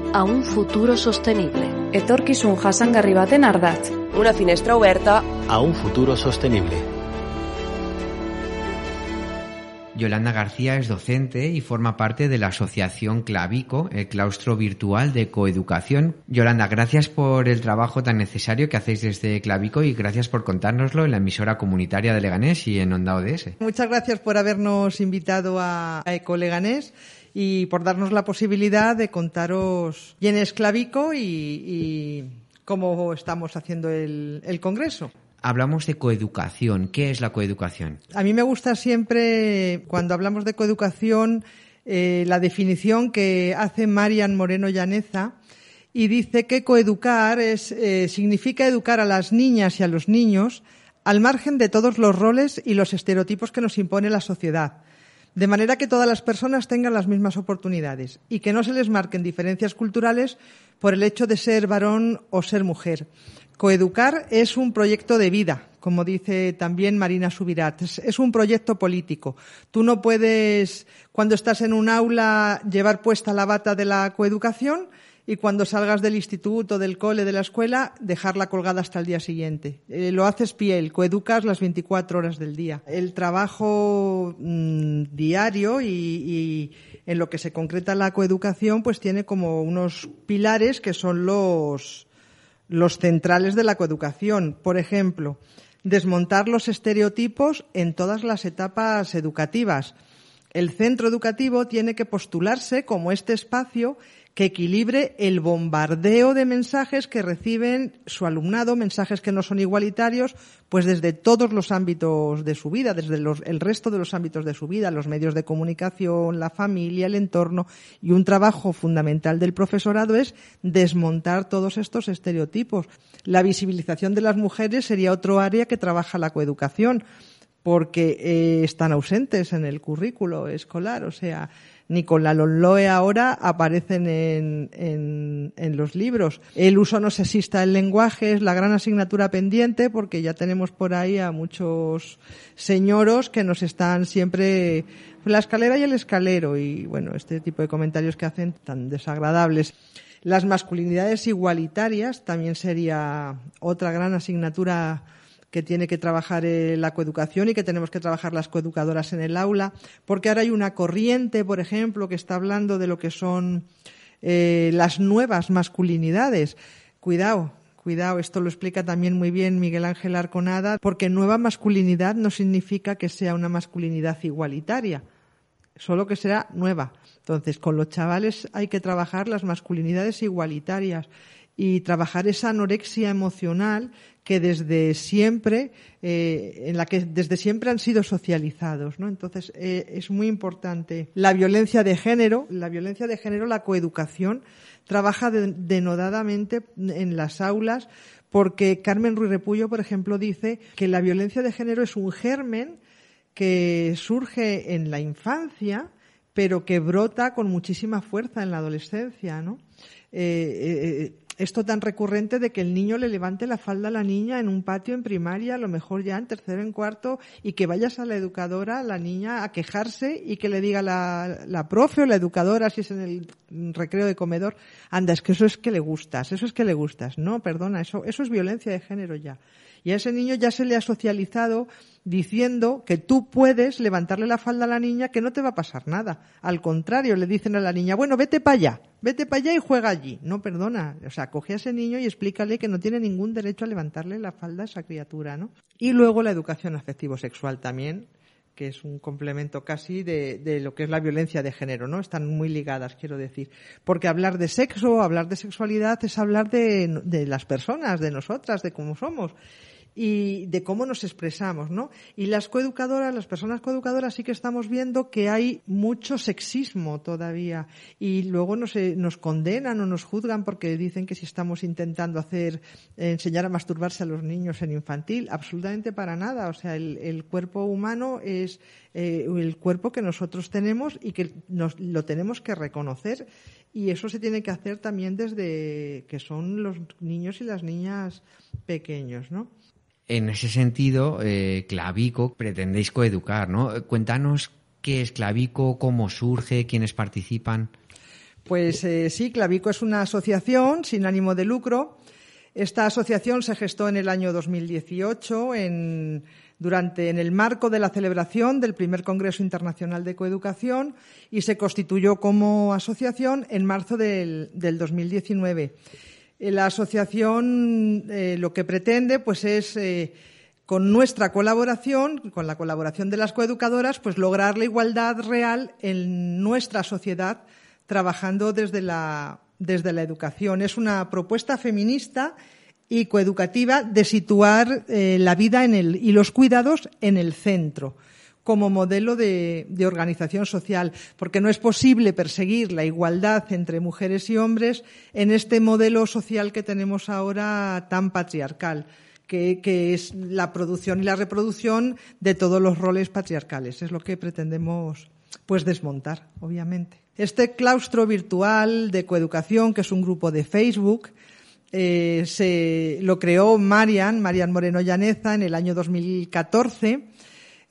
a un futuro sostenible etorkizun jasangarri baten ardatz. Una finestra oberta a un futuro sostenible. Yolanda García es docente y forma parte de la asociación Clavico, el claustro virtual de coeducación. Yolanda, gracias por el trabajo tan necesario que hacéis desde Clavico y gracias por contárnoslo en la emisora comunitaria de Leganés y en Onda ODS. Muchas gracias por habernos invitado a Eco Leganés y por darnos la posibilidad de contaros quién es Clavico y, cómo estamos haciendo el, Congreso. Hablamos de coeducación. ¿Qué es la coeducación? A mí me gusta siempre, cuando hablamos de coeducación, eh, la definición que hace Marian Moreno Llaneza y dice que coeducar es, eh, significa educar a las niñas y a los niños al margen de todos los roles y los estereotipos que nos impone la sociedad de manera que todas las personas tengan las mismas oportunidades y que no se les marquen diferencias culturales por el hecho de ser varón o ser mujer. Coeducar es un proyecto de vida, como dice también Marina Subirat. Es, un proyecto político. Tú no puedes, cuando estás en un aula, llevar puesta la bata de la coeducación y cuando salgas del instituto, del cole, de la escuela, dejarla colgada hasta el día siguiente. Eh, lo haces piel, coeducas las 24 horas del día. El trabajo mm, diario y, en lo que se concreta la coeducación, pues tiene como unos pilares que son los, los centrales de la coeducación. Por ejemplo, desmontar los estereotipos en todas las etapas educativas. El centro educativo tiene que postularse como este espacio que equilibre el bombardeo de mensajes que reciben su alumnado, mensajes que no son igualitarios, pues desde todos los ámbitos de su vida, desde el resto de los ámbitos de su vida, los medios de comunicación, la familia, el entorno, y un trabajo fundamental del profesorado es desmontar todos estos estereotipos. La visibilización de las mujeres sería otro área que trabaja la coeducación porque eh, están ausentes en el currículo escolar, o sea, ni con la LONLOE ahora aparecen en, en, los libros. El uso no sexista del lenguaje es la gran asignatura pendiente porque ya tenemos por ahí a muchos señoros que nos están siempre la escalera y el escalero y bueno, este tipo de comentarios que hacen tan desagradables. Las masculinidades igualitarias también sería otra gran asignatura que tiene que trabajar eh, la coeducación y que tenemos que trabajar las coeducadoras en el aula, porque ahora hay una corriente, por ejemplo, que está hablando de lo que son eh, las nuevas masculinidades. Cuidado, Cuidado, esto lo explica también muy bien Miguel Ángel Arconada, porque nueva masculinidad no significa que sea una masculinidad igualitaria, solo que será nueva. Entonces, con los chavales hay que trabajar las masculinidades igualitarias y trabajar esa anorexia emocional que desde siempre, eh, en la que desde siempre han sido socializados, ¿no? Entonces eh, es muy importante la violencia de género, la violencia de género, la coeducación trabaja denodadamente en las aulas porque Carmen Ruiz Repullo, por ejemplo, dice que la violencia de género es un germen que surge en la infancia, pero que brota con muchísima fuerza en la adolescencia, ¿no? Eh, esto tan recurrente de que el niño le levante la falda a la niña en un patio en primaria, a lo mejor ya en tercero, en cuarto, y que vayas a la educadora, la niña, a quejarse y que le diga la, la profe o la educadora, si es en el recreo de comedor, anda, es que eso es que le gustas, eso es que le gustas. No, perdona, eso, eso es violencia de género ya. Y a ese niño ya se le ha socializado diciendo que tú puedes levantarle la falda a la niña que no te va a pasar nada. Al contrario, le dicen a la niña, bueno, vete para allá, vete para allá y juega allí. No, perdona. O sea, coge a ese niño y explícale que no tiene ningún derecho a levantarle la falda a esa criatura, ¿no? Y luego la educación afectivo-sexual también, que es un complemento casi de, de, lo que es la violencia de género, ¿no? Están muy ligadas, quiero decir. Porque hablar de sexo, hablar de sexualidad es hablar de, de las personas, de nosotras, de cómo somos y de cómo nos expresamos, ¿no? Y las coeducadoras, las personas coeducadoras sí que estamos viendo que hay mucho sexismo todavía y luego nos, nos condenan o nos juzgan porque dicen que si estamos intentando hacer, enseñar a masturbarse a los niños en infantil, absolutamente para nada. O sea, el, el cuerpo humano es eh, el cuerpo que nosotros tenemos y que nos, lo tenemos que reconocer y eso se tiene que hacer también desde que son los niños y las niñas pequeños, ¿no? En ese sentido, eh, Clavico pretendéis coeducar, ¿no? Cuéntanos qué es Clavico, cómo surge, quiénes participan. Pues eh, sí, Clavico es una asociación sin ánimo de lucro. Esta asociación se gestó en el año 2018 en, durante, en el marco de la celebración del primer Congreso Internacional de Coeducación y se constituyó como asociación en marzo del, del 2019. Eh, la asociación eh, lo que pretende pues es eh, con nuestra colaboración, con la colaboración de las coeducadoras, pues lograr la igualdad real en nuestra sociedad trabajando desde la, desde la educación. Es una propuesta feminista y coeducativa de situar la vida en el, y los cuidados en el centro como modelo de, organización social, porque no es posible perseguir la igualdad entre mujeres y hombres en este modelo social que tenemos ahora tan patriarcal. Que, es la producción y la reproducción de todos los roles patriarcales. Es lo que pretendemos pues desmontar, obviamente. Este claustro virtual de coeducación, que es un grupo de Facebook, eh, se lo creó Marian, Marian Moreno Llaneza, en el año 2014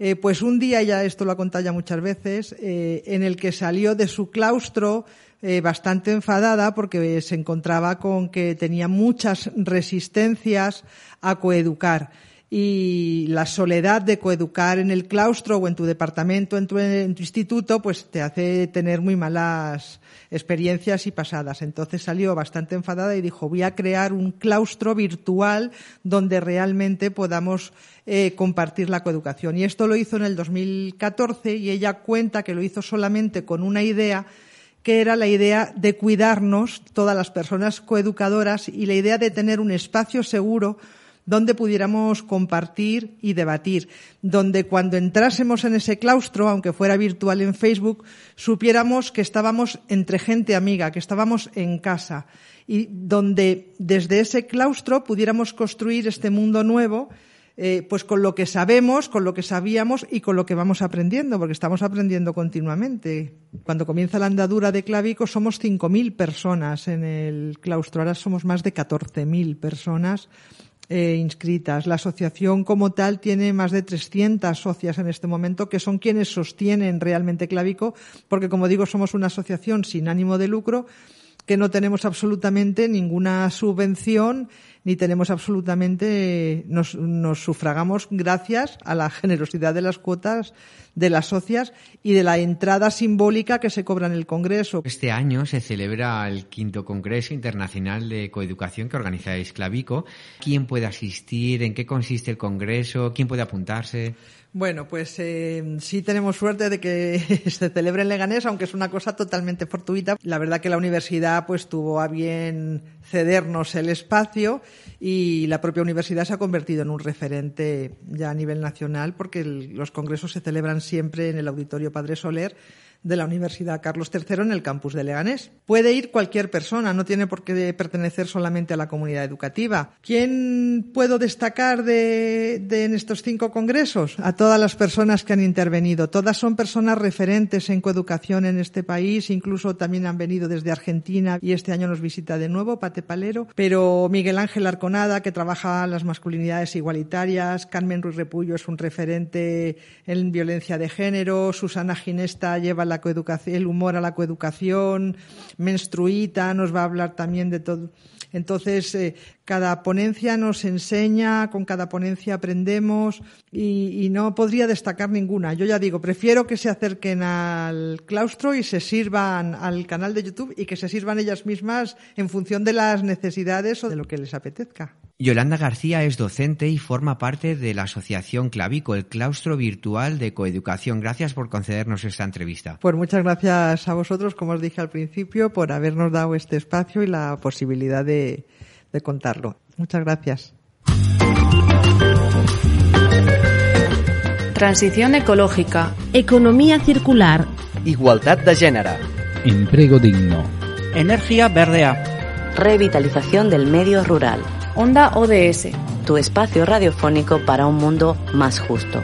eh, pues un día, ya esto lo ha contado ya muchas veces, eh, en el que salió de su claustro eh, bastante enfadada porque se encontraba con que tenía muchas resistencias a coeducar y la soledad de coeducar en el claustro o en tu departamento, en tu, instituto, pues te hace tener muy malas experiencias y pasadas. Entonces salió bastante enfadada y dijo, voy a crear un claustro virtual donde realmente podamos eh, compartir la coeducación. Y esto lo hizo en el 2014 y ella cuenta que lo hizo solamente con una idea que era la idea de cuidarnos todas las personas coeducadoras y la idea de tener un espacio seguro donde pudiéramos compartir y debatir, donde cuando entrásemos en ese claustro, aunque fuera virtual en Facebook, supiéramos que estábamos entre gente amiga, que estábamos en casa y donde desde ese claustro pudiéramos construir este mundo nuevo eh, pues con lo que sabemos, con lo que sabíamos y con lo que vamos aprendiendo, porque estamos aprendiendo continuamente. Cuando comienza la andadura de Clavico somos 5.000 personas en el claustro, ahora somos más de 14.000 personas eh, inscritas. La asociación como tal tiene más de 300 socias en este momento que son quienes sostienen realmente Clavico, porque como digo, somos una asociación sin ánimo de lucro que no tenemos absolutamente ninguna subvención ni tenemos absolutamente, nos, nos sufragamos gracias a la generosidad de las cuotas de las socias y de la entrada simbólica que se cobra en el Congreso. Este año se celebra el quinto Congreso Internacional de Coeducación que organiza Esclavico. ¿Quién puede asistir? ¿En qué consiste el Congreso? ¿Quién puede apuntarse? Bueno, pues eh, sí tenemos suerte de que se celebre en Leganés, aunque es una cosa totalmente fortuita. La verdad que la universidad pues tuvo a bien cedernos el espacio y la propia universidad se ha convertido en un referente ya a nivel nacional porque los congresos se celebran siempre en el Auditorio Padre Soler de la Universidad Carlos III en el campus de Leganés. Puede ir cualquier persona, no tiene por qué pertenecer solamente a la comunidad educativa. ¿Quién puedo destacar de, en estos cinco congresos? A todas las personas que han intervenido. Todas son personas referentes en coeducación en este país, incluso también han venido desde Argentina y este año nos visita de nuevo Pate Palero. Pero Miguel Ángel Arconada, que trabaja las masculinidades igualitarias, Carmen Ruiz Repullo es un referente en violencia de género, Susana Ginesta lleva la coeducación, el humor a la coeducación, menstruita, nos va a hablar también de todo. Entonces, eh, cada ponencia nos enseña, con cada ponencia aprendemos y, no podría destacar ninguna. Yo ya digo, prefiero que se acerquen al claustro y se sirvan al canal de YouTube y que se sirvan ellas mismas en función de las necesidades o de lo que les apetezca. Yolanda García es docente y forma parte de la Asociación Clavico, el claustro virtual de coeducación. Gracias por concedernos esta entrevista. Pues muchas gracias a vosotros, como os dije al principio, por habernos dado este espacio y la posibilidad de, de contarlo. Muchas gracias. Transición ecológica. Economía circular. Igualdad de género. Empleo digno. Energía verdea. Revitalización del medio rural Onda ODS. Tu espacio radiofónico para un mundo más justo.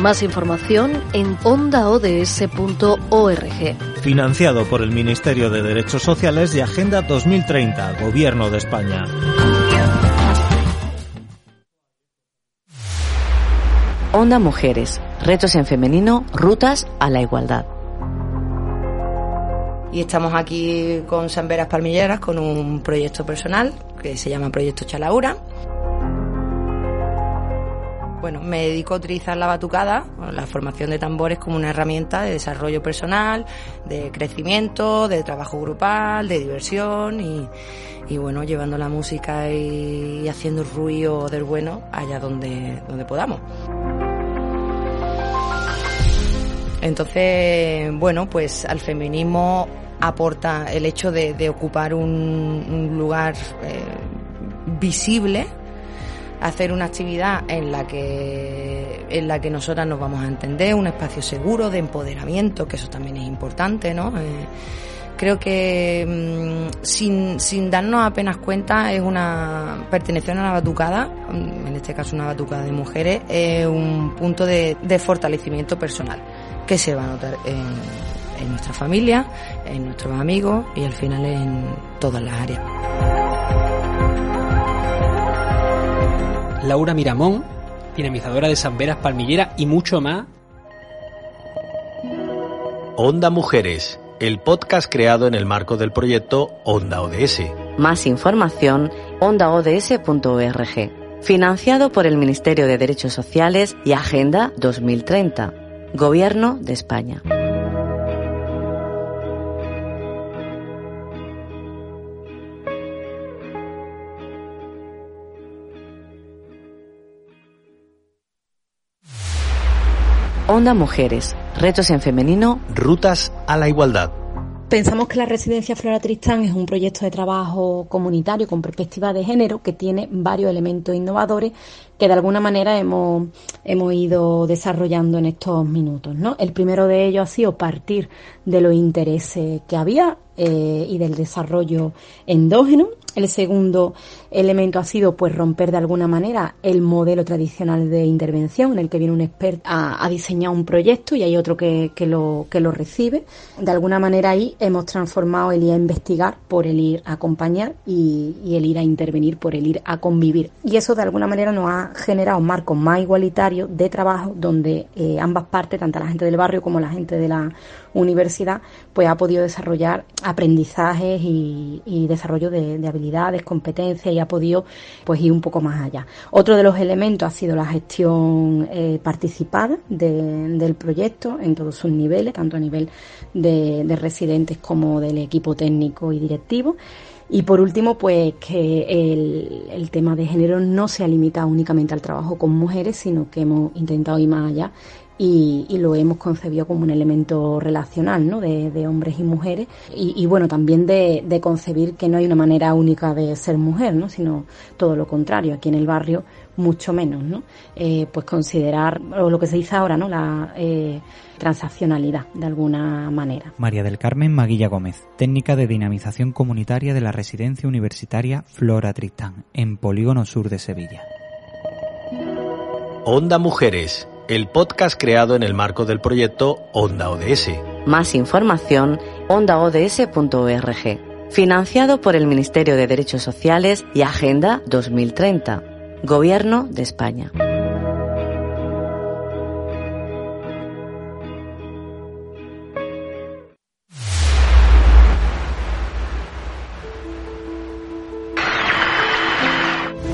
Más información en ondaods.org. Financiado por el Ministerio de Derechos Sociales y Agenda 2030, Gobierno de España. Onda Mujeres. Retos en femenino, rutas a la igualdad. Y estamos aquí con Samberas Palmilleras con un proyecto personal que se llama Proyecto Chalaura. Bueno, me dedico a utilizar la batucada, la formación de tambores como una herramienta de desarrollo personal, de crecimiento, de trabajo grupal, de diversión y, bueno, llevando la música y, haciendo ruido del bueno allá donde, donde podamos. Entonces, bueno, pues al feminismo aporta el hecho de, ocupar un, lugar eh, visible, hacer una actividad en la que en la que nosotras nos vamos a entender, un espacio seguro de empoderamiento, que eso también es importante, ¿no? Eh, creo que mm, sin, sin darnos apenas cuenta es una pertenecer a una batucada, mm, en este caso una batucada de mujeres, es un punto de, de fortalecimiento personal que se va a notar en en nuestra familia, en nuestros amigos y al final en todas las áreas. Laura Miramón, dinamizadora de Samberas Palmillera y mucho más. Onda Mujeres, el podcast creado en el marco del proyecto Onda ODS. Más información, ondaods.org. Financiado por el Ministerio de Derechos Sociales y Agenda 2030. Gobierno de España. Onda Mujeres, retos en femenino, rutas a la igualdad. Pensamos que la residencia Flora Tristán es un proyecto de trabajo comunitario con perspectiva de género que tiene varios elementos innovadores que de alguna manera hemos, hemos ido desarrollando en estos minutos. ¿no? El primero de ellos ha sido partir de los intereses que había eh, y del desarrollo endógeno el segundo elemento ha sido pues romper de alguna manera el modelo tradicional de intervención en el que viene un experto a, diseñar un proyecto y hay otro que, lo, que lo recibe. De alguna manera ahí hemos transformado el ir a investigar por el ir a acompañar y, el ir a intervenir por el ir a convivir. Y eso de alguna manera nos ha generado un marco más igualitario de trabajo donde eh, ambas partes, tanto la gente del barrio como la gente de la universidad, pues ha podido desarrollar aprendizajes y, desarrollo de, habilidades, competencias y ha podido pues ir un poco más allá. Otro de los elementos ha sido la gestión eh, participada del proyecto en todos sus niveles, tanto a nivel de, de residentes como del equipo técnico y directivo. Y por último, pues que el, tema de género no se ha limitado únicamente al trabajo con mujeres, sino que hemos intentado ir más allá y, lo hemos concebido como un elemento relacional ¿no? de, hombres y mujeres y, bueno también de, concebir que no hay una manera única de ser mujer ¿no? sino todo lo contrario aquí en el barrio mucho menos ¿no? Eh, pues considerar o lo que se dice ahora no la eh, transaccionalidad de alguna manera María del Carmen Maguilla Gómez técnica de dinamización comunitaria de la residencia universitaria Flora Tristán en Polígono Sur de Sevilla Onda Mujeres el podcast creado en el marco del proyecto Onda ODS. Más información, ondaods.org. Financiado por el Ministerio de Derechos Sociales y Agenda 2030. Gobierno de España.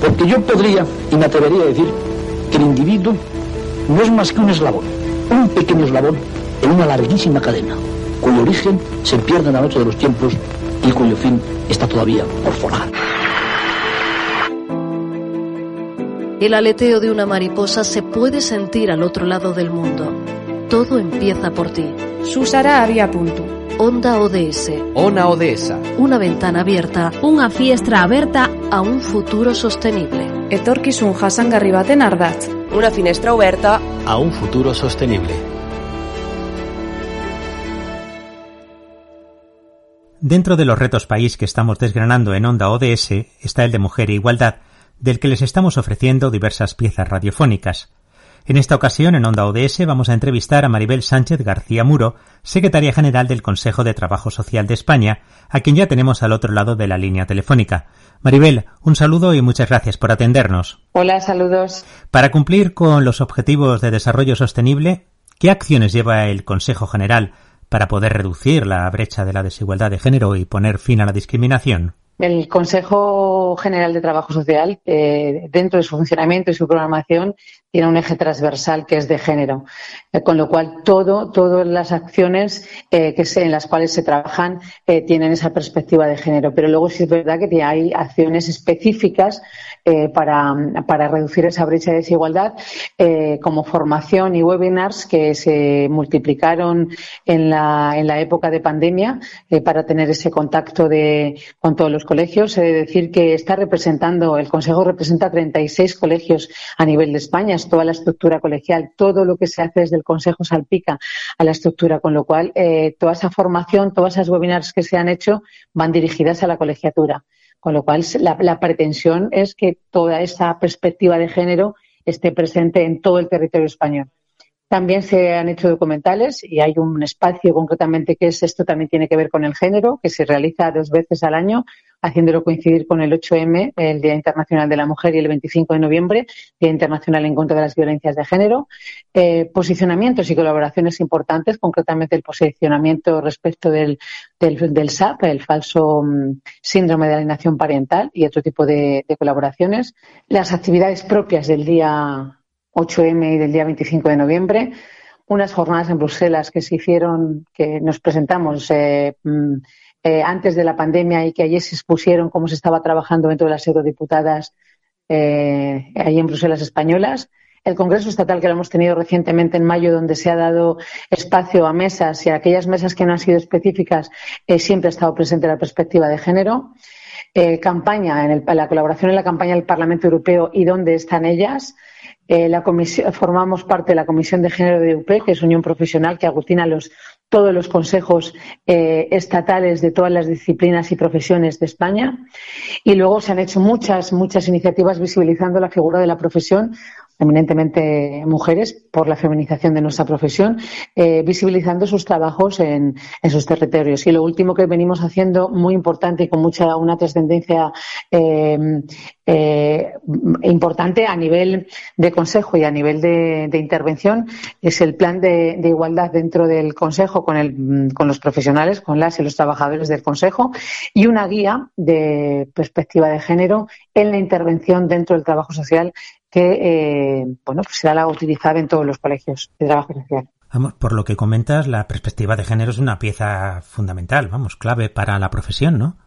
Porque yo podría y me atrevería a decir que el individuo no es más que un eslabón, un pequeño eslabón en una larguísima cadena, cuyo origen se pierde en la noche de los tiempos y cuyo fin está todavía por forjar. El aleteo de una mariposa se puede sentir al otro lado del mundo. Todo empieza por ti. Susara había punto. Onda ODS. Ona ODS. Una ventana abierta. Una fiestra abierta a un futuro sostenible. Etorkizun jasangarri baten ardatz. Una finestra oberta a un futuro sostenible. Dentro de los retos país que estamos desgranando en Onda ODS está el de Mujer e Igualdad, del que les estamos ofreciendo diversas piezas radiofónicas. En esta ocasión, en Onda ODS, vamos a entrevistar a Maribel Sánchez García Muro, secretaria general del Consejo de Trabajo Social de España, a quien ya tenemos al otro lado de la línea telefónica. Maribel, un saludo y muchas gracias por atendernos. Hola, saludos. Para cumplir con los objetivos de desarrollo sostenible, ¿qué acciones lleva el Consejo General para poder reducir la brecha de la desigualdad de género y poner fin a la discriminación? El Consejo General de Trabajo Social, eh, dentro de su funcionamiento y su programación, tiene un eje transversal que es de género, eh, con lo cual todo, todas las acciones eh, que en las cuales se trabajan tienen esa perspectiva de género. Pero luego sí es verdad que hay acciones específicas para, para, reducir esa brecha de desigualdad, como formación y webinars que se multiplicaron en la, en la época de pandemia para tener ese contacto de, con todos los colegios. He de decir que está representando, el Consejo representa 36 colegios a nivel de España, es toda la estructura colegial. Todo lo que se hace desde el Consejo salpica a la estructura, con lo cual eh, toda esa formación, todas esas webinars que se han hecho van dirigidas a la colegiatura. Con lo cual, la pretensión es que toda esa perspectiva de género esté presente en todo el territorio español. También se han hecho documentales y hay un espacio concretamente que es esto también tiene que ver con el género, que se realiza dos veces al año, haciéndolo coincidir con el 8M, el Día Internacional de la Mujer, y el 25 de noviembre, Día Internacional en contra de las violencias de género. Eh, posicionamientos y colaboraciones importantes, concretamente el posicionamiento respecto del, del, SAP, el falso mm, síndrome de alienación parental y otro tipo de colaboraciones. Las actividades propias del Día 8M y del día 25 de noviembre, unas jornadas en Bruselas que se hicieron, que nos presentamos eh, mm, eh, antes de la pandemia y que allí se expusieron cómo se estaba trabajando dentro de las eurodiputadas eh, ahí en Bruselas españolas. El Congreso Estatal que lo hemos tenido recientemente en mayo, donde se ha dado espacio a mesas y a aquellas mesas que no han sido específicas, siempre ha estado presente la perspectiva de género. campaña, en la colaboración en la campaña del Parlamento Europeo y dónde están ellas. Eh, la comisión, formamos parte de la Comisión de Género de UP, que es Unión Profesional que aglutina todos los consejos eh, estatales de todas las disciplinas y profesiones de España. Y luego se han hecho muchas, muchas iniciativas visibilizando la figura de la profesión eminentemente mujeres, por la feminización de nuestra profesión, eh, visibilizando sus trabajos en, sus territorios. Y lo último que venimos haciendo, muy importante y con mucha una trascendencia eh, eh, importante a nivel de Consejo y a nivel de, de intervención, es el plan de, de, igualdad dentro del Consejo con, el, con los profesionales, con las y los trabajadores del Consejo, y una guía de perspectiva de género en la intervención dentro del trabajo social que eh, bueno pues será la utilizada en todos los colegios de trabajo social. Vamos, por lo que comentas, la perspectiva de género es una pieza fundamental, vamos, clave para la profesión, ¿no?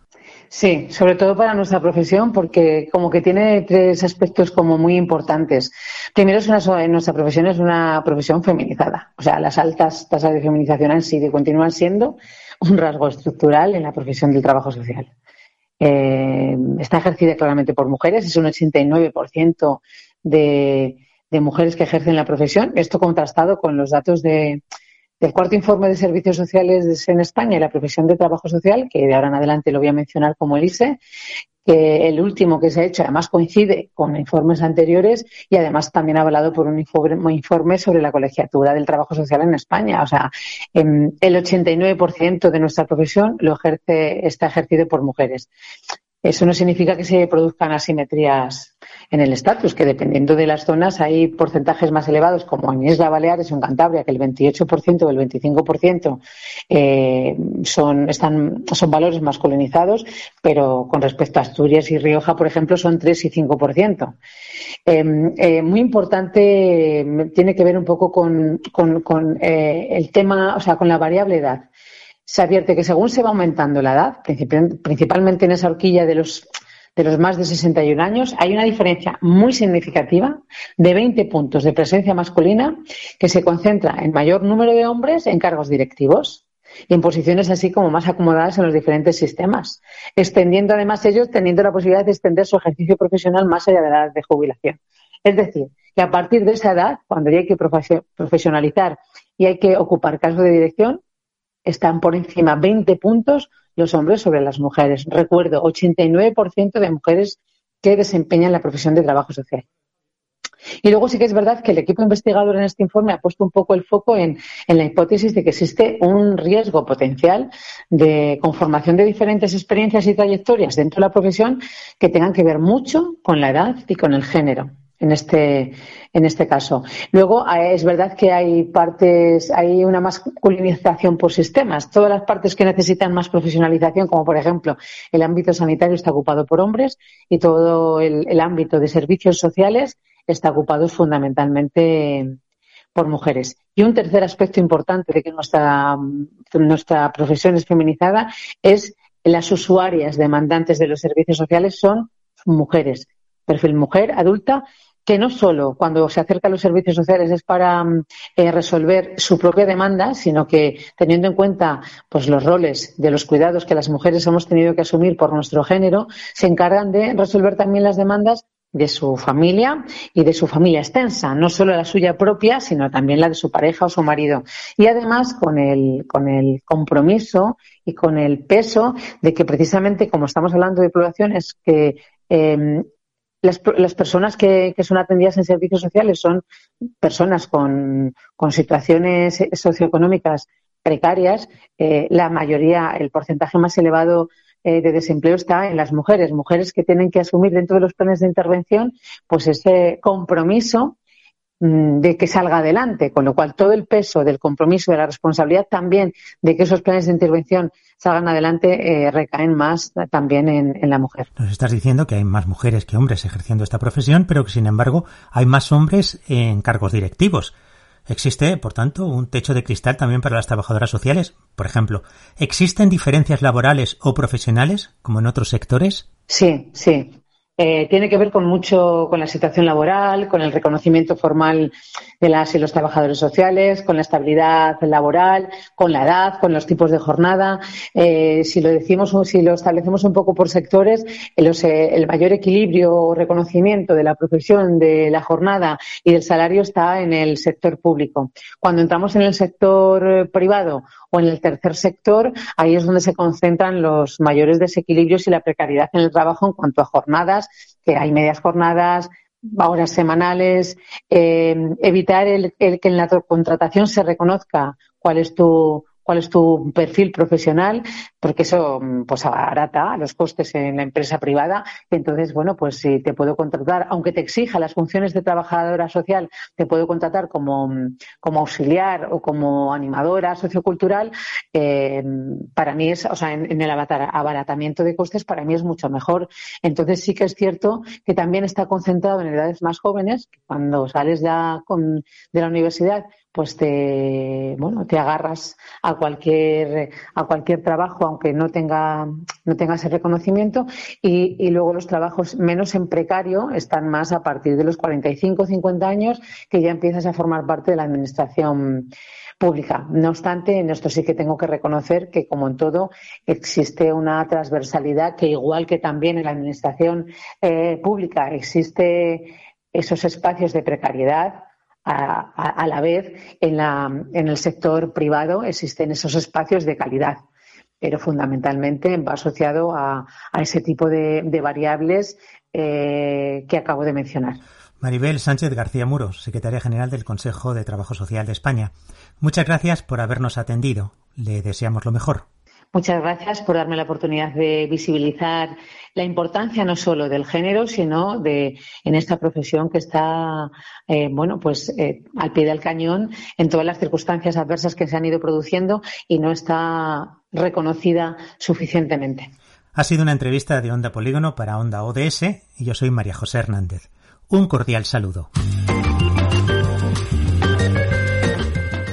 Sí, sobre todo para nuestra profesión, porque como que tiene tres aspectos como muy importantes. Primero, es una, nuestra profesión es una profesión feminizada. O sea, las altas tasas de feminización han sido y continúan siendo un rasgo estructural en la profesión del trabajo social. Eh, está ejercida claramente por mujeres, es un 89% de, mujeres que ejercen la profesión. Esto contrastado con los datos de, del cuarto informe de servicios sociales en España y la profesión de trabajo social, que de ahora en adelante lo voy a mencionar como el ISE, que el último que se ha hecho además coincide con informes anteriores y además también ha avalado por un informe sobre la colegiatura del trabajo social en España. O sea, em, el 89% de nuestra profesión lo ejerce, está ejercido por mujeres. Eso no significa que se produzcan asimetrías en el estatus, que dependiendo de las zonas hay porcentajes más elevados, como en Isla Baleares o en Cantabria, que el 28% o el 25% eh, son, están, son valores masculinizados, pero con respecto a Asturias y Rioja, por ejemplo, son 3 y 5%. Eh, eh, muy importante, tiene que ver un poco con, con eh, el tema, o sea, con la variable edad se advierte que según se va aumentando la edad, principalmente en esa horquilla de los, de los más de 61 años, hay una diferencia muy significativa de 20 puntos de presencia masculina que se concentra en mayor número de hombres en cargos directivos y en posiciones así como más acomodadas en los diferentes sistemas, extendiendo además ellos teniendo la posibilidad de extender su ejercicio profesional más allá de la edad de jubilación. Es decir, que a partir de esa edad, cuando ya hay que profesionalizar y hay que ocupar cargos de dirección, están por encima 20 puntos los hombres sobre las mujeres. Recuerdo, 89% de mujeres que desempeñan la profesión de trabajo social. Y luego sí que es verdad que el equipo investigador en este informe ha puesto un poco el foco en, en, la hipótesis de que existe un riesgo potencial de conformación de diferentes experiencias y trayectorias dentro de la profesión que tengan que ver mucho con la edad y con el género en este, en este caso. Luego, eh, es verdad que hay partes, hay una masculinización por sistemas. Todas las partes que necesitan más profesionalización, como por ejemplo el ámbito sanitario, está ocupado por hombres y todo el, ámbito de servicios sociales está ocupado fundamentalmente por mujeres. Y un tercer aspecto importante de que nuestra, nuestra profesión es feminizada es las usuarias demandantes de los servicios sociales son mujeres, perfil mujer, adulta, que no solo cuando se acerca a los servicios sociales es para mm, eh, resolver su propia demanda, sino que teniendo en cuenta pues los roles de los cuidados que las mujeres hemos tenido que asumir por nuestro género, se encargan de resolver también las demandas de su familia y de su familia extensa, no solo la suya propia, sino también la de su pareja o su marido. Y además con el, con el compromiso y con el peso de que precisamente, como estamos hablando de población, es que eh, las, las personas que, que, son atendidas en servicios sociales son personas con, con situaciones socioeconómicas precarias. Eh, la mayoría, el porcentaje más elevado eh, de desempleo está en las mujeres, mujeres que tienen que asumir dentro de los planes de intervención pues ese compromiso de que salga adelante, con lo cual todo el peso del compromiso, de la responsabilidad también de que esos planes de intervención salgan adelante eh, recaen más también en, en, la mujer. Nos estás diciendo que hay más mujeres que hombres ejerciendo esta profesión, pero que sin embargo hay más hombres en cargos directivos. Existe, por tanto, un techo de cristal también para las trabajadoras sociales. Por ejemplo, ¿existen diferencias laborales o profesionales como en otros sectores? Sí, sí. Eh, tiene que ver con mucho con la situación laboral, con el reconocimiento formal de las y los trabajadores sociales, con la estabilidad laboral, con la edad, con los tipos de jornada. Eh, si lo decimos, si lo establecemos un poco por sectores, eh, el mayor equilibrio o reconocimiento de la profesión, de la jornada y del salario está en el sector público. Cuando entramos en el sector privado o en el tercer sector, ahí es donde se concentran los mayores desequilibrios y la precariedad en el trabajo en cuanto a jornadas, que hay medias jornadas, horas semanales, eh, evitar el, el, que en la contratación se reconozca cuál es tu cuál es tu perfil profesional, porque eso mm, pues abarata los costes en la empresa privada. Entonces, bueno, pues si te puedo contratar, aunque te exija las funciones de trabajadora social, te puedo contratar como, mm, como auxiliar o como animadora sociocultural, eh, para mí es, o sea, en, el abaratamiento de costes, para mí es mucho mejor. Entonces sí que es cierto que también está concentrado en edades más jóvenes, cuando sales ya con, de la universidad pues te bueno te agarras a cualquier a cualquier trabajo aunque no tenga no tenga ese reconocimiento y, luego los trabajos menos en precario están más a partir de los 45 50 años que ya empiezas a formar parte de la administración pública. No obstante, en esto sí que tengo que reconocer que, como en todo, existe una transversalidad que, igual que también en la administración eh, pública existe esos espacios de precariedad, a, la vez en, la, en el sector privado existen esos espacios de calidad pero fundamentalmente va asociado a, ese tipo de, variables eh, que acabo de mencionar. Maribel Sánchez García Muros, secretaria general del Consejo de Trabajo Social de España. Muchas gracias por habernos atendido. Le deseamos lo mejor. Muchas gracias por darme la oportunidad de visibilizar la importancia no solo del género, sino de en esta profesión que está, eh, bueno, pues eh, al pie del cañón en todas las circunstancias adversas que se han ido produciendo y no está reconocida suficientemente. Ha sido una entrevista de Onda Polígono para Onda ODS y yo soy María José Hernández. Un cordial saludo.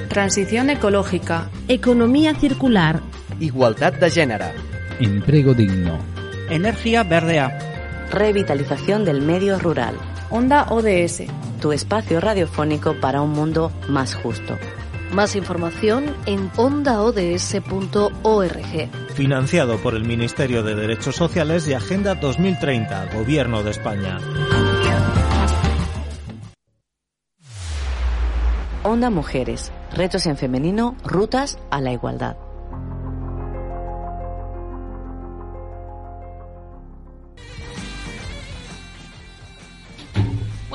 Transición ecológica. Economía circular Igualdad de género. Empleo digno. Energía verdea. Revitalización del medio rural. Onda ODS. Tu espacio radiofónico para un mundo más justo. Más información en ondaods.org. Financiado por el Ministerio de Derechos Sociales y Agenda 2030, Gobierno de España. Onda Mujeres. Retos en femenino, rutas a la igualdad.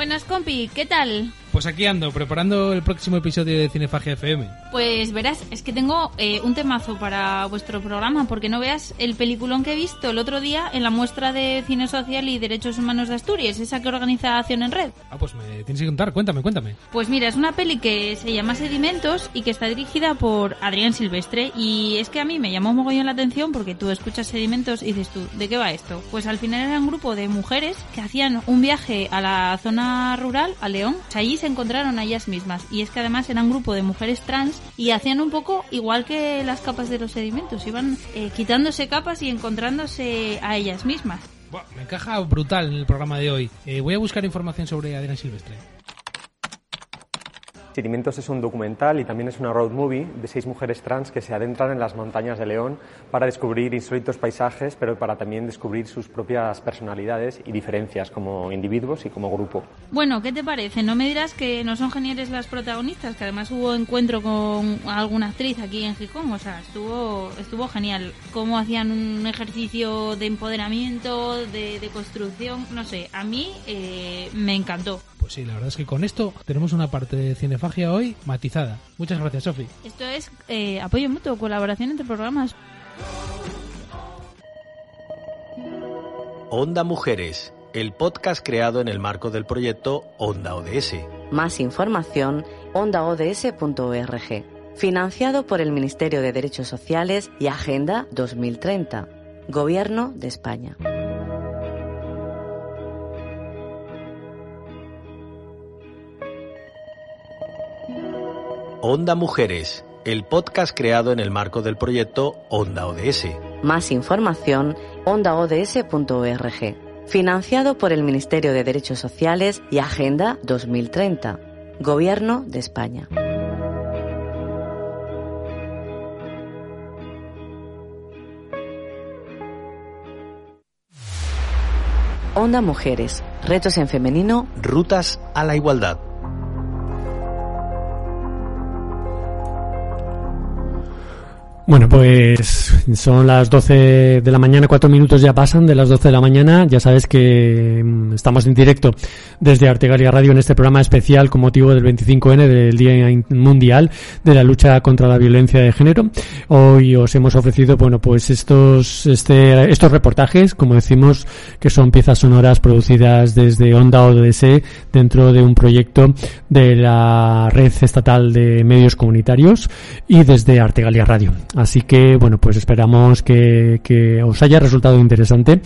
Buenas, compi, ¿qué tal? Pues aquí ando, preparando el próximo episodio de Cinefagia FM. Pues verás, es que tengo eh, un temazo para vuestro programa, porque no veas el peliculón que he visto el otro día en la muestra de Cine Social y Derechos Humanos de Asturias, esa que organiza Acción en Red. Ah, pues me tienes que contar, cuéntame, cuéntame. Pues mira, es una peli que se llama Sedimentos y que está dirigida por Adrián Silvestre, y es que a mí me llamó mogollón la atención porque tú escuchas Sedimentos y dices tú, ¿de qué va esto? Pues al final era un grupo de mujeres que hacían un viaje a la zona rural, a León, allí se encontraron a ellas mismas. Y es que además eran un grupo de mujeres trans y hacían un poco igual que las capas de los sedimentos. Iban eh, quitándose capas y encontrándose a ellas mismas. me encaja brutal en el programa de hoy. Eh, voy a buscar información sobre Adriana Silvestre. Sedimentos es un documental y también es una road movie de seis mujeres trans que se adentran en las montañas de León para descubrir insólitos paisajes, pero para también descubrir sus propias personalidades y diferencias como individuos y como grupo. Bueno, ¿qué te parece? No me dirás que no son geniales las protagonistas, que además hubo encuentro con alguna actriz aquí en Gijón, o sea, estuvo, estuvo genial. Cómo hacían un ejercicio de empoderamiento, de, construcción, no sé, a mí eh, me encantó. Pues sí, la verdad es que con esto tenemos una parte de cinefagia hoy matizada. Muchas gracias, Sofi. Esto es eh, apoyo mutuo, colaboración entre programas. Onda Mujeres, el podcast creado en el marco del proyecto Onda ODS. Más información, ondaods.org. Financiado por el Ministerio de Derechos Sociales y Agenda 2030. Gobierno de España. Onda Mujeres, el podcast creado en el marco del proyecto Onda ODS. Más información, ondaods.org. Financiado por el Ministerio de Derechos Sociales y Agenda 2030. Gobierno de España. Onda Mujeres, retos en femenino, rutas a la igualdad. Bueno, pues son las 12 de la mañana, cuatro minutos ya pasan de las 12 de la mañana. Ya sabes que mm, estamos en directo desde Artegalia Radio en este programa especial con motivo del 25N del Día Mundial de la Lucha contra la Violencia de Género. Hoy os hemos ofrecido, bueno, pues estos, este, estos reportajes, como decimos, que son piezas sonoras producidas desde Onda ODS dentro de un proyecto de la Red Estatal de Medios Comunitarios y desde Artegalia Radio. Así que, bueno, pues esperamos que, que os haya resultado interesante.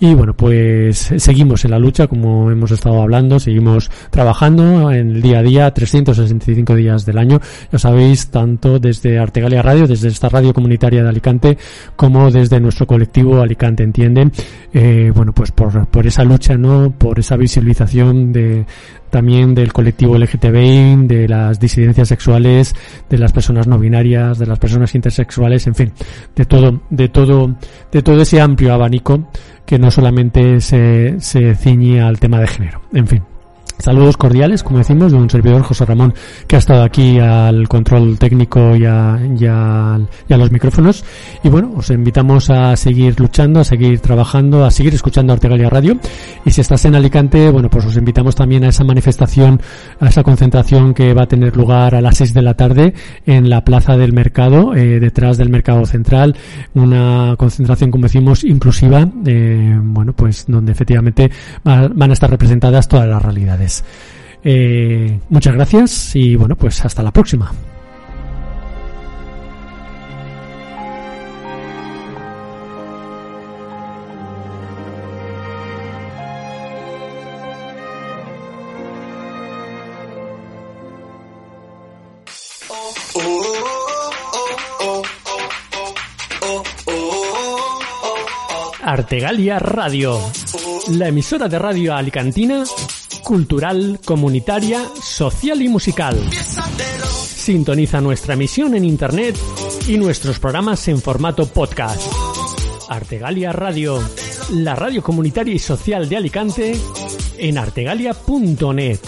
Y bueno, pues seguimos en la lucha, como hemos estado hablando, seguimos trabajando en el día a día, 365 días del año, ya sabéis, tanto desde Artegalia Radio, desde esta radio comunitaria de Alicante, como desde nuestro colectivo Alicante Entiende, eh, bueno, pues por, por esa lucha, ¿no? Por esa visibilización de, también del colectivo LGTBI, de las disidencias sexuales, de las personas no binarias, de las personas intersexuales, en fin, de todo, de todo, de todo ese amplio abanico que no solamente se, se ciñe al tema de género. En fin. Saludos cordiales, como decimos, de un servidor José Ramón que ha estado aquí al control técnico y a, los micrófonos. Y bueno, os invitamos a seguir luchando, a seguir trabajando, a seguir escuchando Artegalia Radio. Y si estás en Alicante, bueno, pues os invitamos también a esa manifestación, a esa concentración que va a tener lugar a las 6 de la tarde en la Plaza del Mercado, eh, detrás del Mercado Central. Una concentración, como decimos, inclusiva, eh, bueno, pues donde efectivamente van a estar representadas todas las realidades. Eh, muchas gracias y bueno, pues hasta la próxima. Artegalia Radio, la emisora de radio alicantina cultural, comunitaria, social y musical. Sintoniza nuestra emisión en Internet y nuestros programas en formato podcast. Artegalia Radio, la radio comunitaria y social de Alicante, en artegalia.net.